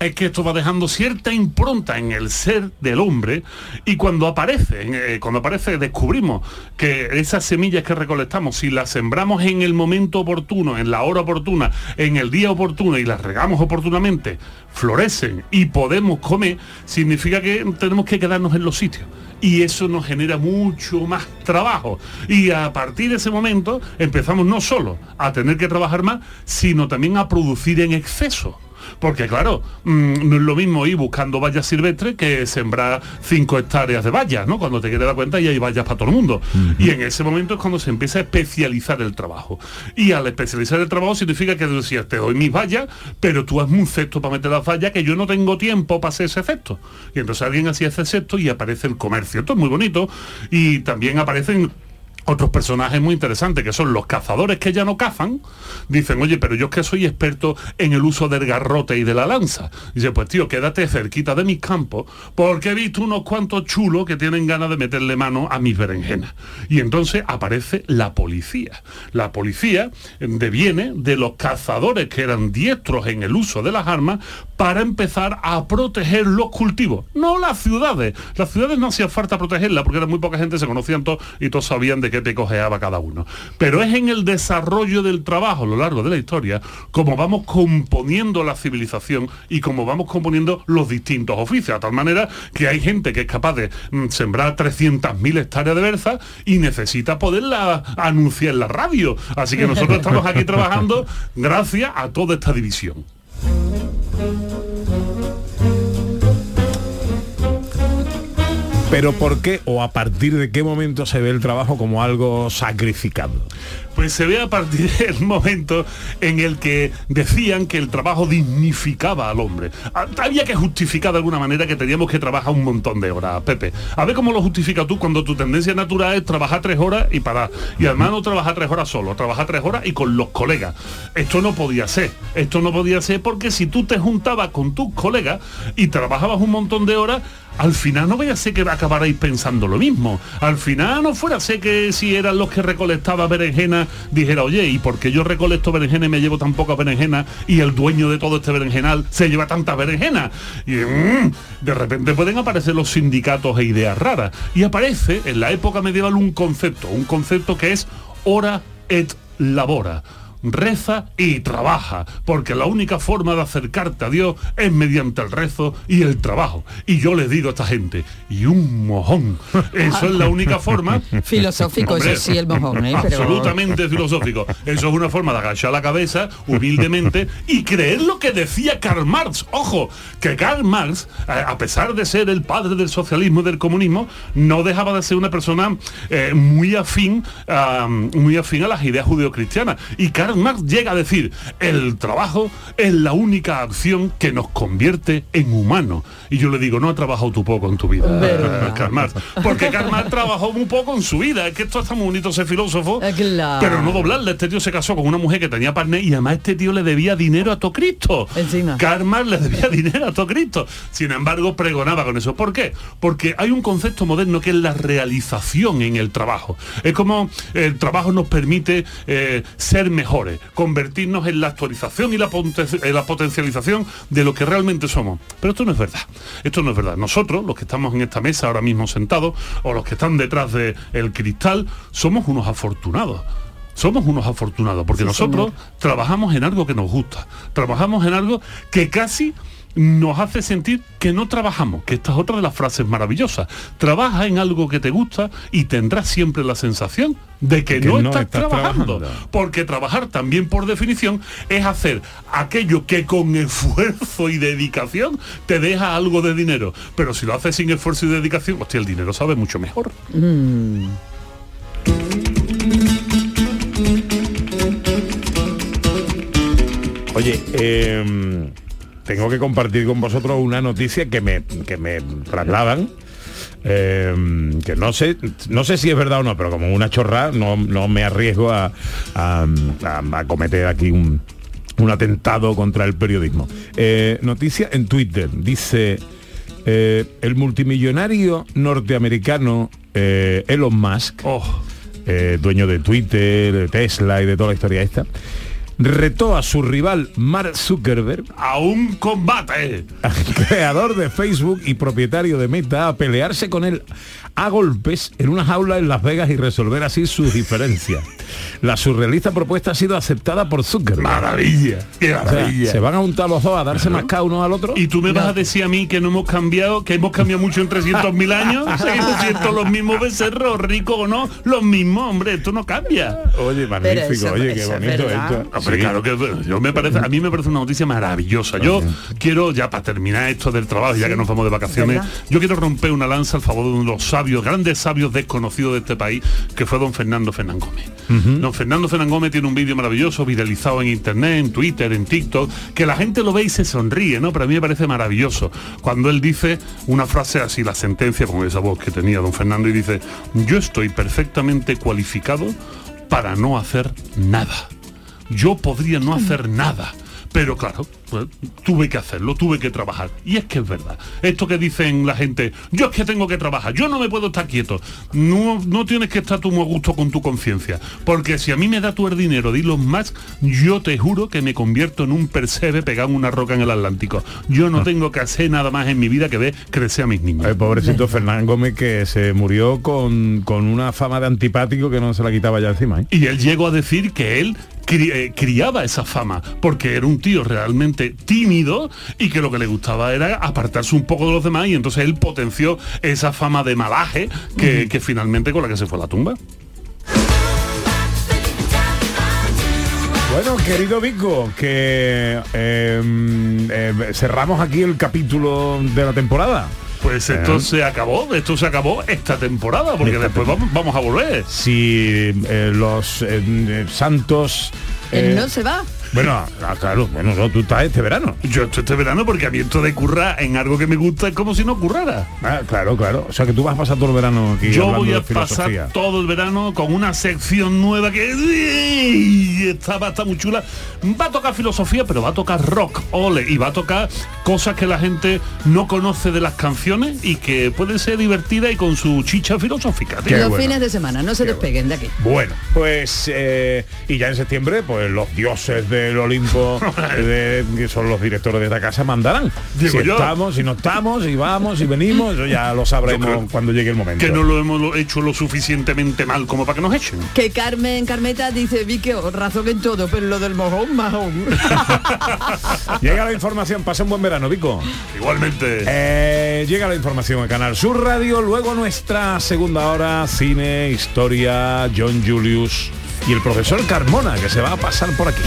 Es que esto va dejando cierta impronta en el ser del hombre y cuando aparece, eh, cuando aparece descubrimos que esas semillas que recolectamos, si las sembramos en el momento oportuno, en la hora oportuna, en el día oportuno y las regamos oportunamente, florecen y podemos comer, significa que tenemos que quedarnos en los sitios. Y eso nos genera mucho más trabajo. Y a partir de ese momento empezamos no solo a tener que trabajar más, sino también a producir en exceso. Porque claro, mm, no es lo mismo ir buscando vallas silvestres que sembrar 5 hectáreas de vallas, ¿no? Cuando te quieres dar cuenta ya hay vallas para todo el mundo. Y en ese momento es cuando se empieza a especializar el trabajo. Y al especializar el trabajo significa que decías, te doy mis vallas, pero tú hazme un cesto para meter las vallas que yo no tengo tiempo para hacer ese cesto. Y entonces alguien hacía ese cesto y aparece el comercio. Esto es muy bonito. Y también aparecen otros personajes muy interesantes, que son los cazadores que ya no cazan, dicen, oye, pero yo es que soy experto en el uso del garrote y de la lanza. Dice, pues tío, quédate cerquita de mis campos, porque he visto unos cuantos chulos que tienen ganas de meterle mano a mis berenjenas. Y entonces aparece la policía. La policía deviene de los cazadores que eran diestros en el uso de las armas para empezar a proteger los cultivos, no las ciudades. Las ciudades no hacía falta protegerlas porque era muy poca gente, se conocían todos y todos sabían de qué te cojeaba cada uno. Pero es en el desarrollo del trabajo a lo largo de la historia como vamos componiendo la civilización y como vamos componiendo los distintos oficios, a tal manera que hay gente que es capaz de mm, sembrar 300.000 hectáreas de berza y necesita poderla anunciar en la radio. Así que nosotros estamos aquí trabajando gracias a toda esta división.
Pero ¿por qué o a partir de qué momento se ve el trabajo como algo sacrificado?
Pues se ve a partir del momento en el que decían que el trabajo dignificaba al hombre. Ah, Había que justificar de alguna manera que teníamos que trabajar un montón de horas, Pepe. A ver cómo lo justificas tú cuando tu tendencia natural es trabajar tres horas y parar. Y además no trabajar tres horas solo, trabajar tres horas y con los colegas. Esto no podía ser. Esto no podía ser porque si tú te juntabas con tus colegas y trabajabas un montón de horas, al final no vaya a ser que acabarais pensando lo mismo. Al final no fuera a ser que si eran los que recolectaban berenjena dijera, oye, ¿y por qué yo recolecto berenjena y me llevo tan pocas berenjenas y el dueño de todo este berenjenal se lleva tantas berenjenas? Y mm, de repente pueden aparecer los sindicatos e ideas raras. Y aparece en la época medieval un concepto, un concepto que es hora et labora reza y trabaja, porque la única forma de acercarte a Dios es mediante el rezo y el trabajo. Y yo les digo a esta gente, y un mojón, eso es la única forma.
Filosófico,
Hombre,
eso sí, el mojón, ¿eh? Pero-
Absolutamente filosófico. Eso es una forma de agachar la cabeza humildemente y creer lo que decía Karl Marx. Ojo, que Karl Marx, a pesar de ser el padre del socialismo y del comunismo, no dejaba de ser una persona eh, muy afín, a, muy afín a las ideas judeocristianas. Y Karl Marx llega a decir, el trabajo es la única acción que nos convierte en humanos. Y yo le digo, no ha trabajado tú poco en tu vida,
Verdad.
Karl Marx. Porque Karl Marx trabajó muy poco en su vida. Es que esto está muy bonito ser filósofo,
claro.
pero no doblarle. Este tío se casó con una mujer que tenía partner y además este tío le debía dinero a todo Cristo.
Encima.
Karl Marx le debía dinero a todo Cristo. Sin embargo, pregonaba con eso. ¿Por qué? Porque hay un concepto moderno que es la realización en el trabajo. Es como el trabajo nos permite eh, ser convertirnos en la actualización y la, en la potencialización de lo que realmente somos. Pero esto no es verdad. Esto no es verdad. Nosotros, los que estamos en esta mesa ahora mismo sentados, o los que están detrás del cristal, somos unos afortunados. Somos unos afortunados porque
Sí,
nosotros trabajamos en algo que nos gusta, trabajamos en algo que casi nos hace sentir que no trabajamos, que esta es otra de las frases maravillosas. Trabaja en algo que te gusta y tendrás siempre la sensación de que,
Que
no,
no
estás,
estás
trabajando.
trabajando.
Porque trabajar también por definición es hacer aquello que con esfuerzo y dedicación te deja algo de dinero. Pero si lo haces sin esfuerzo y dedicación, hostia, el dinero sabe mucho mejor.
Mm.
Oye, eh, tengo que compartir con vosotros una noticia que me, que me trasladan. eh, que no sé no sé si es verdad o no pero como una chorra no, no me arriesgo a, a- a- a cometer aquí un, un atentado contra el periodismo. Eh, noticia en Twitter. Dice eh, el multimillonario norteamericano eh, Elon Musk eh, dueño de Twitter de Tesla y de toda la historia esta retó a su rival Mark Zuckerberg
a un combate
creador de Facebook y propietario de Meta a pelearse con él a golpes en una jaula en Las Vegas y resolver así sus diferencias. La surrealista propuesta ha sido aceptada por Zuckerberg.
Maravilla, qué
O sea,
maravilla.
se van a juntar los dos a darse más cada uno al otro.
Y tú me vas a decir a mí que no hemos cambiado, que hemos cambiado mucho en 300.000 años, seguimos siendo los mismos becerros, ricos o no, los mismos, hombre, esto no cambia.
Oye, magnífico, oye, qué bonito esto.
Hombre, claro que yo me parece, a mí me parece una noticia maravillosa. Yo quiero, ya para terminar esto del trabajo, ya que nos vamos de vacaciones, yo quiero romper una lanza al favor de uno de los sabios, grandes sabios desconocidos de este país, que fue don Fernando Fernán Gómez. Don Fernando Fernán Gómez tiene un vídeo maravilloso, viralizado en internet, en Twitter, en TikTok, que la gente lo ve y se sonríe, ¿no? Pero a mí me parece maravilloso. Cuando él dice una frase así, la sentencia, con esa voz que tenía don Fernando, y dice, yo estoy perfectamente cualificado para no hacer nada. Yo podría no hacer nada, Pero claro, pues, tuve que hacerlo, tuve que trabajar. Y es que es verdad. Esto que dicen la gente, yo es que tengo que trabajar, yo no me puedo estar quieto. No, no tienes que estar tú muy a gusto con tu conciencia. Porque si a mí me da tú el dinero de Elon Musk, yo te juro que me convierto en un percebe pegado en una roca en el Atlántico. Yo no tengo que hacer nada más en mi vida que ver crecer a mis niños.
El pobrecito Fernán Gómez que se murió con, con una fama de antipático que no se la quitaba ya encima. ¿eh?
Y él llegó a decir que él eh, criaba esa fama porque era un tío realmente tímido y que lo que le gustaba era apartarse un poco de los demás y entonces él potenció esa fama de malaje que, que finalmente con la que se fue a la tumba.
Bueno, querido Vico, que eh, eh, cerramos aquí el capítulo de la temporada.
Pues esto
Eh.
se acabó, esto se acabó esta temporada, porque
Esta
después vamos, vamos a volver.
Si eh, los eh, eh, santos...
Él no se va.
Bueno, ah, claro, bueno, no, tú estás este verano.
Yo estoy este verano porque a mí esto de currar en algo que me gusta es como si no currara.
Ah, claro, claro. O sea que tú vas a pasar todo el verano aquí
Yo
hablando
voy a
de filosofía.
pasar todo el verano con una sección nueva que ¡Ey! está, va estar muy chula. Va a tocar filosofía, pero va a tocar rock, ole, y va a tocar cosas que la gente no conoce de las canciones y que pueden ser divertidas y con su chicha filosófica.
Los fines de semana, no se despeguen de aquí.
Bueno, pues eh, y ya en septiembre, pues los dioses del Olimpo, de- que son los directores de esta casa, mandarán.
Digo
si
yo.
estamos, si no estamos, si vamos, si venimos, eso ya lo sabremos cuando llegue el momento.
Que no lo hemos hecho lo suficientemente mal como para que nos echen.
Que Carmen Carmeta dice, vi que razón en todo, pero lo del mojón, majón.
Llega la información, pasa un buen verano, Vico.
Igualmente.
Eh, llega la información a Canal Sur Radio, luego nuestra segunda hora, cine, historia, John Julius y el profesor Carmona, que se va a pasar por aquí.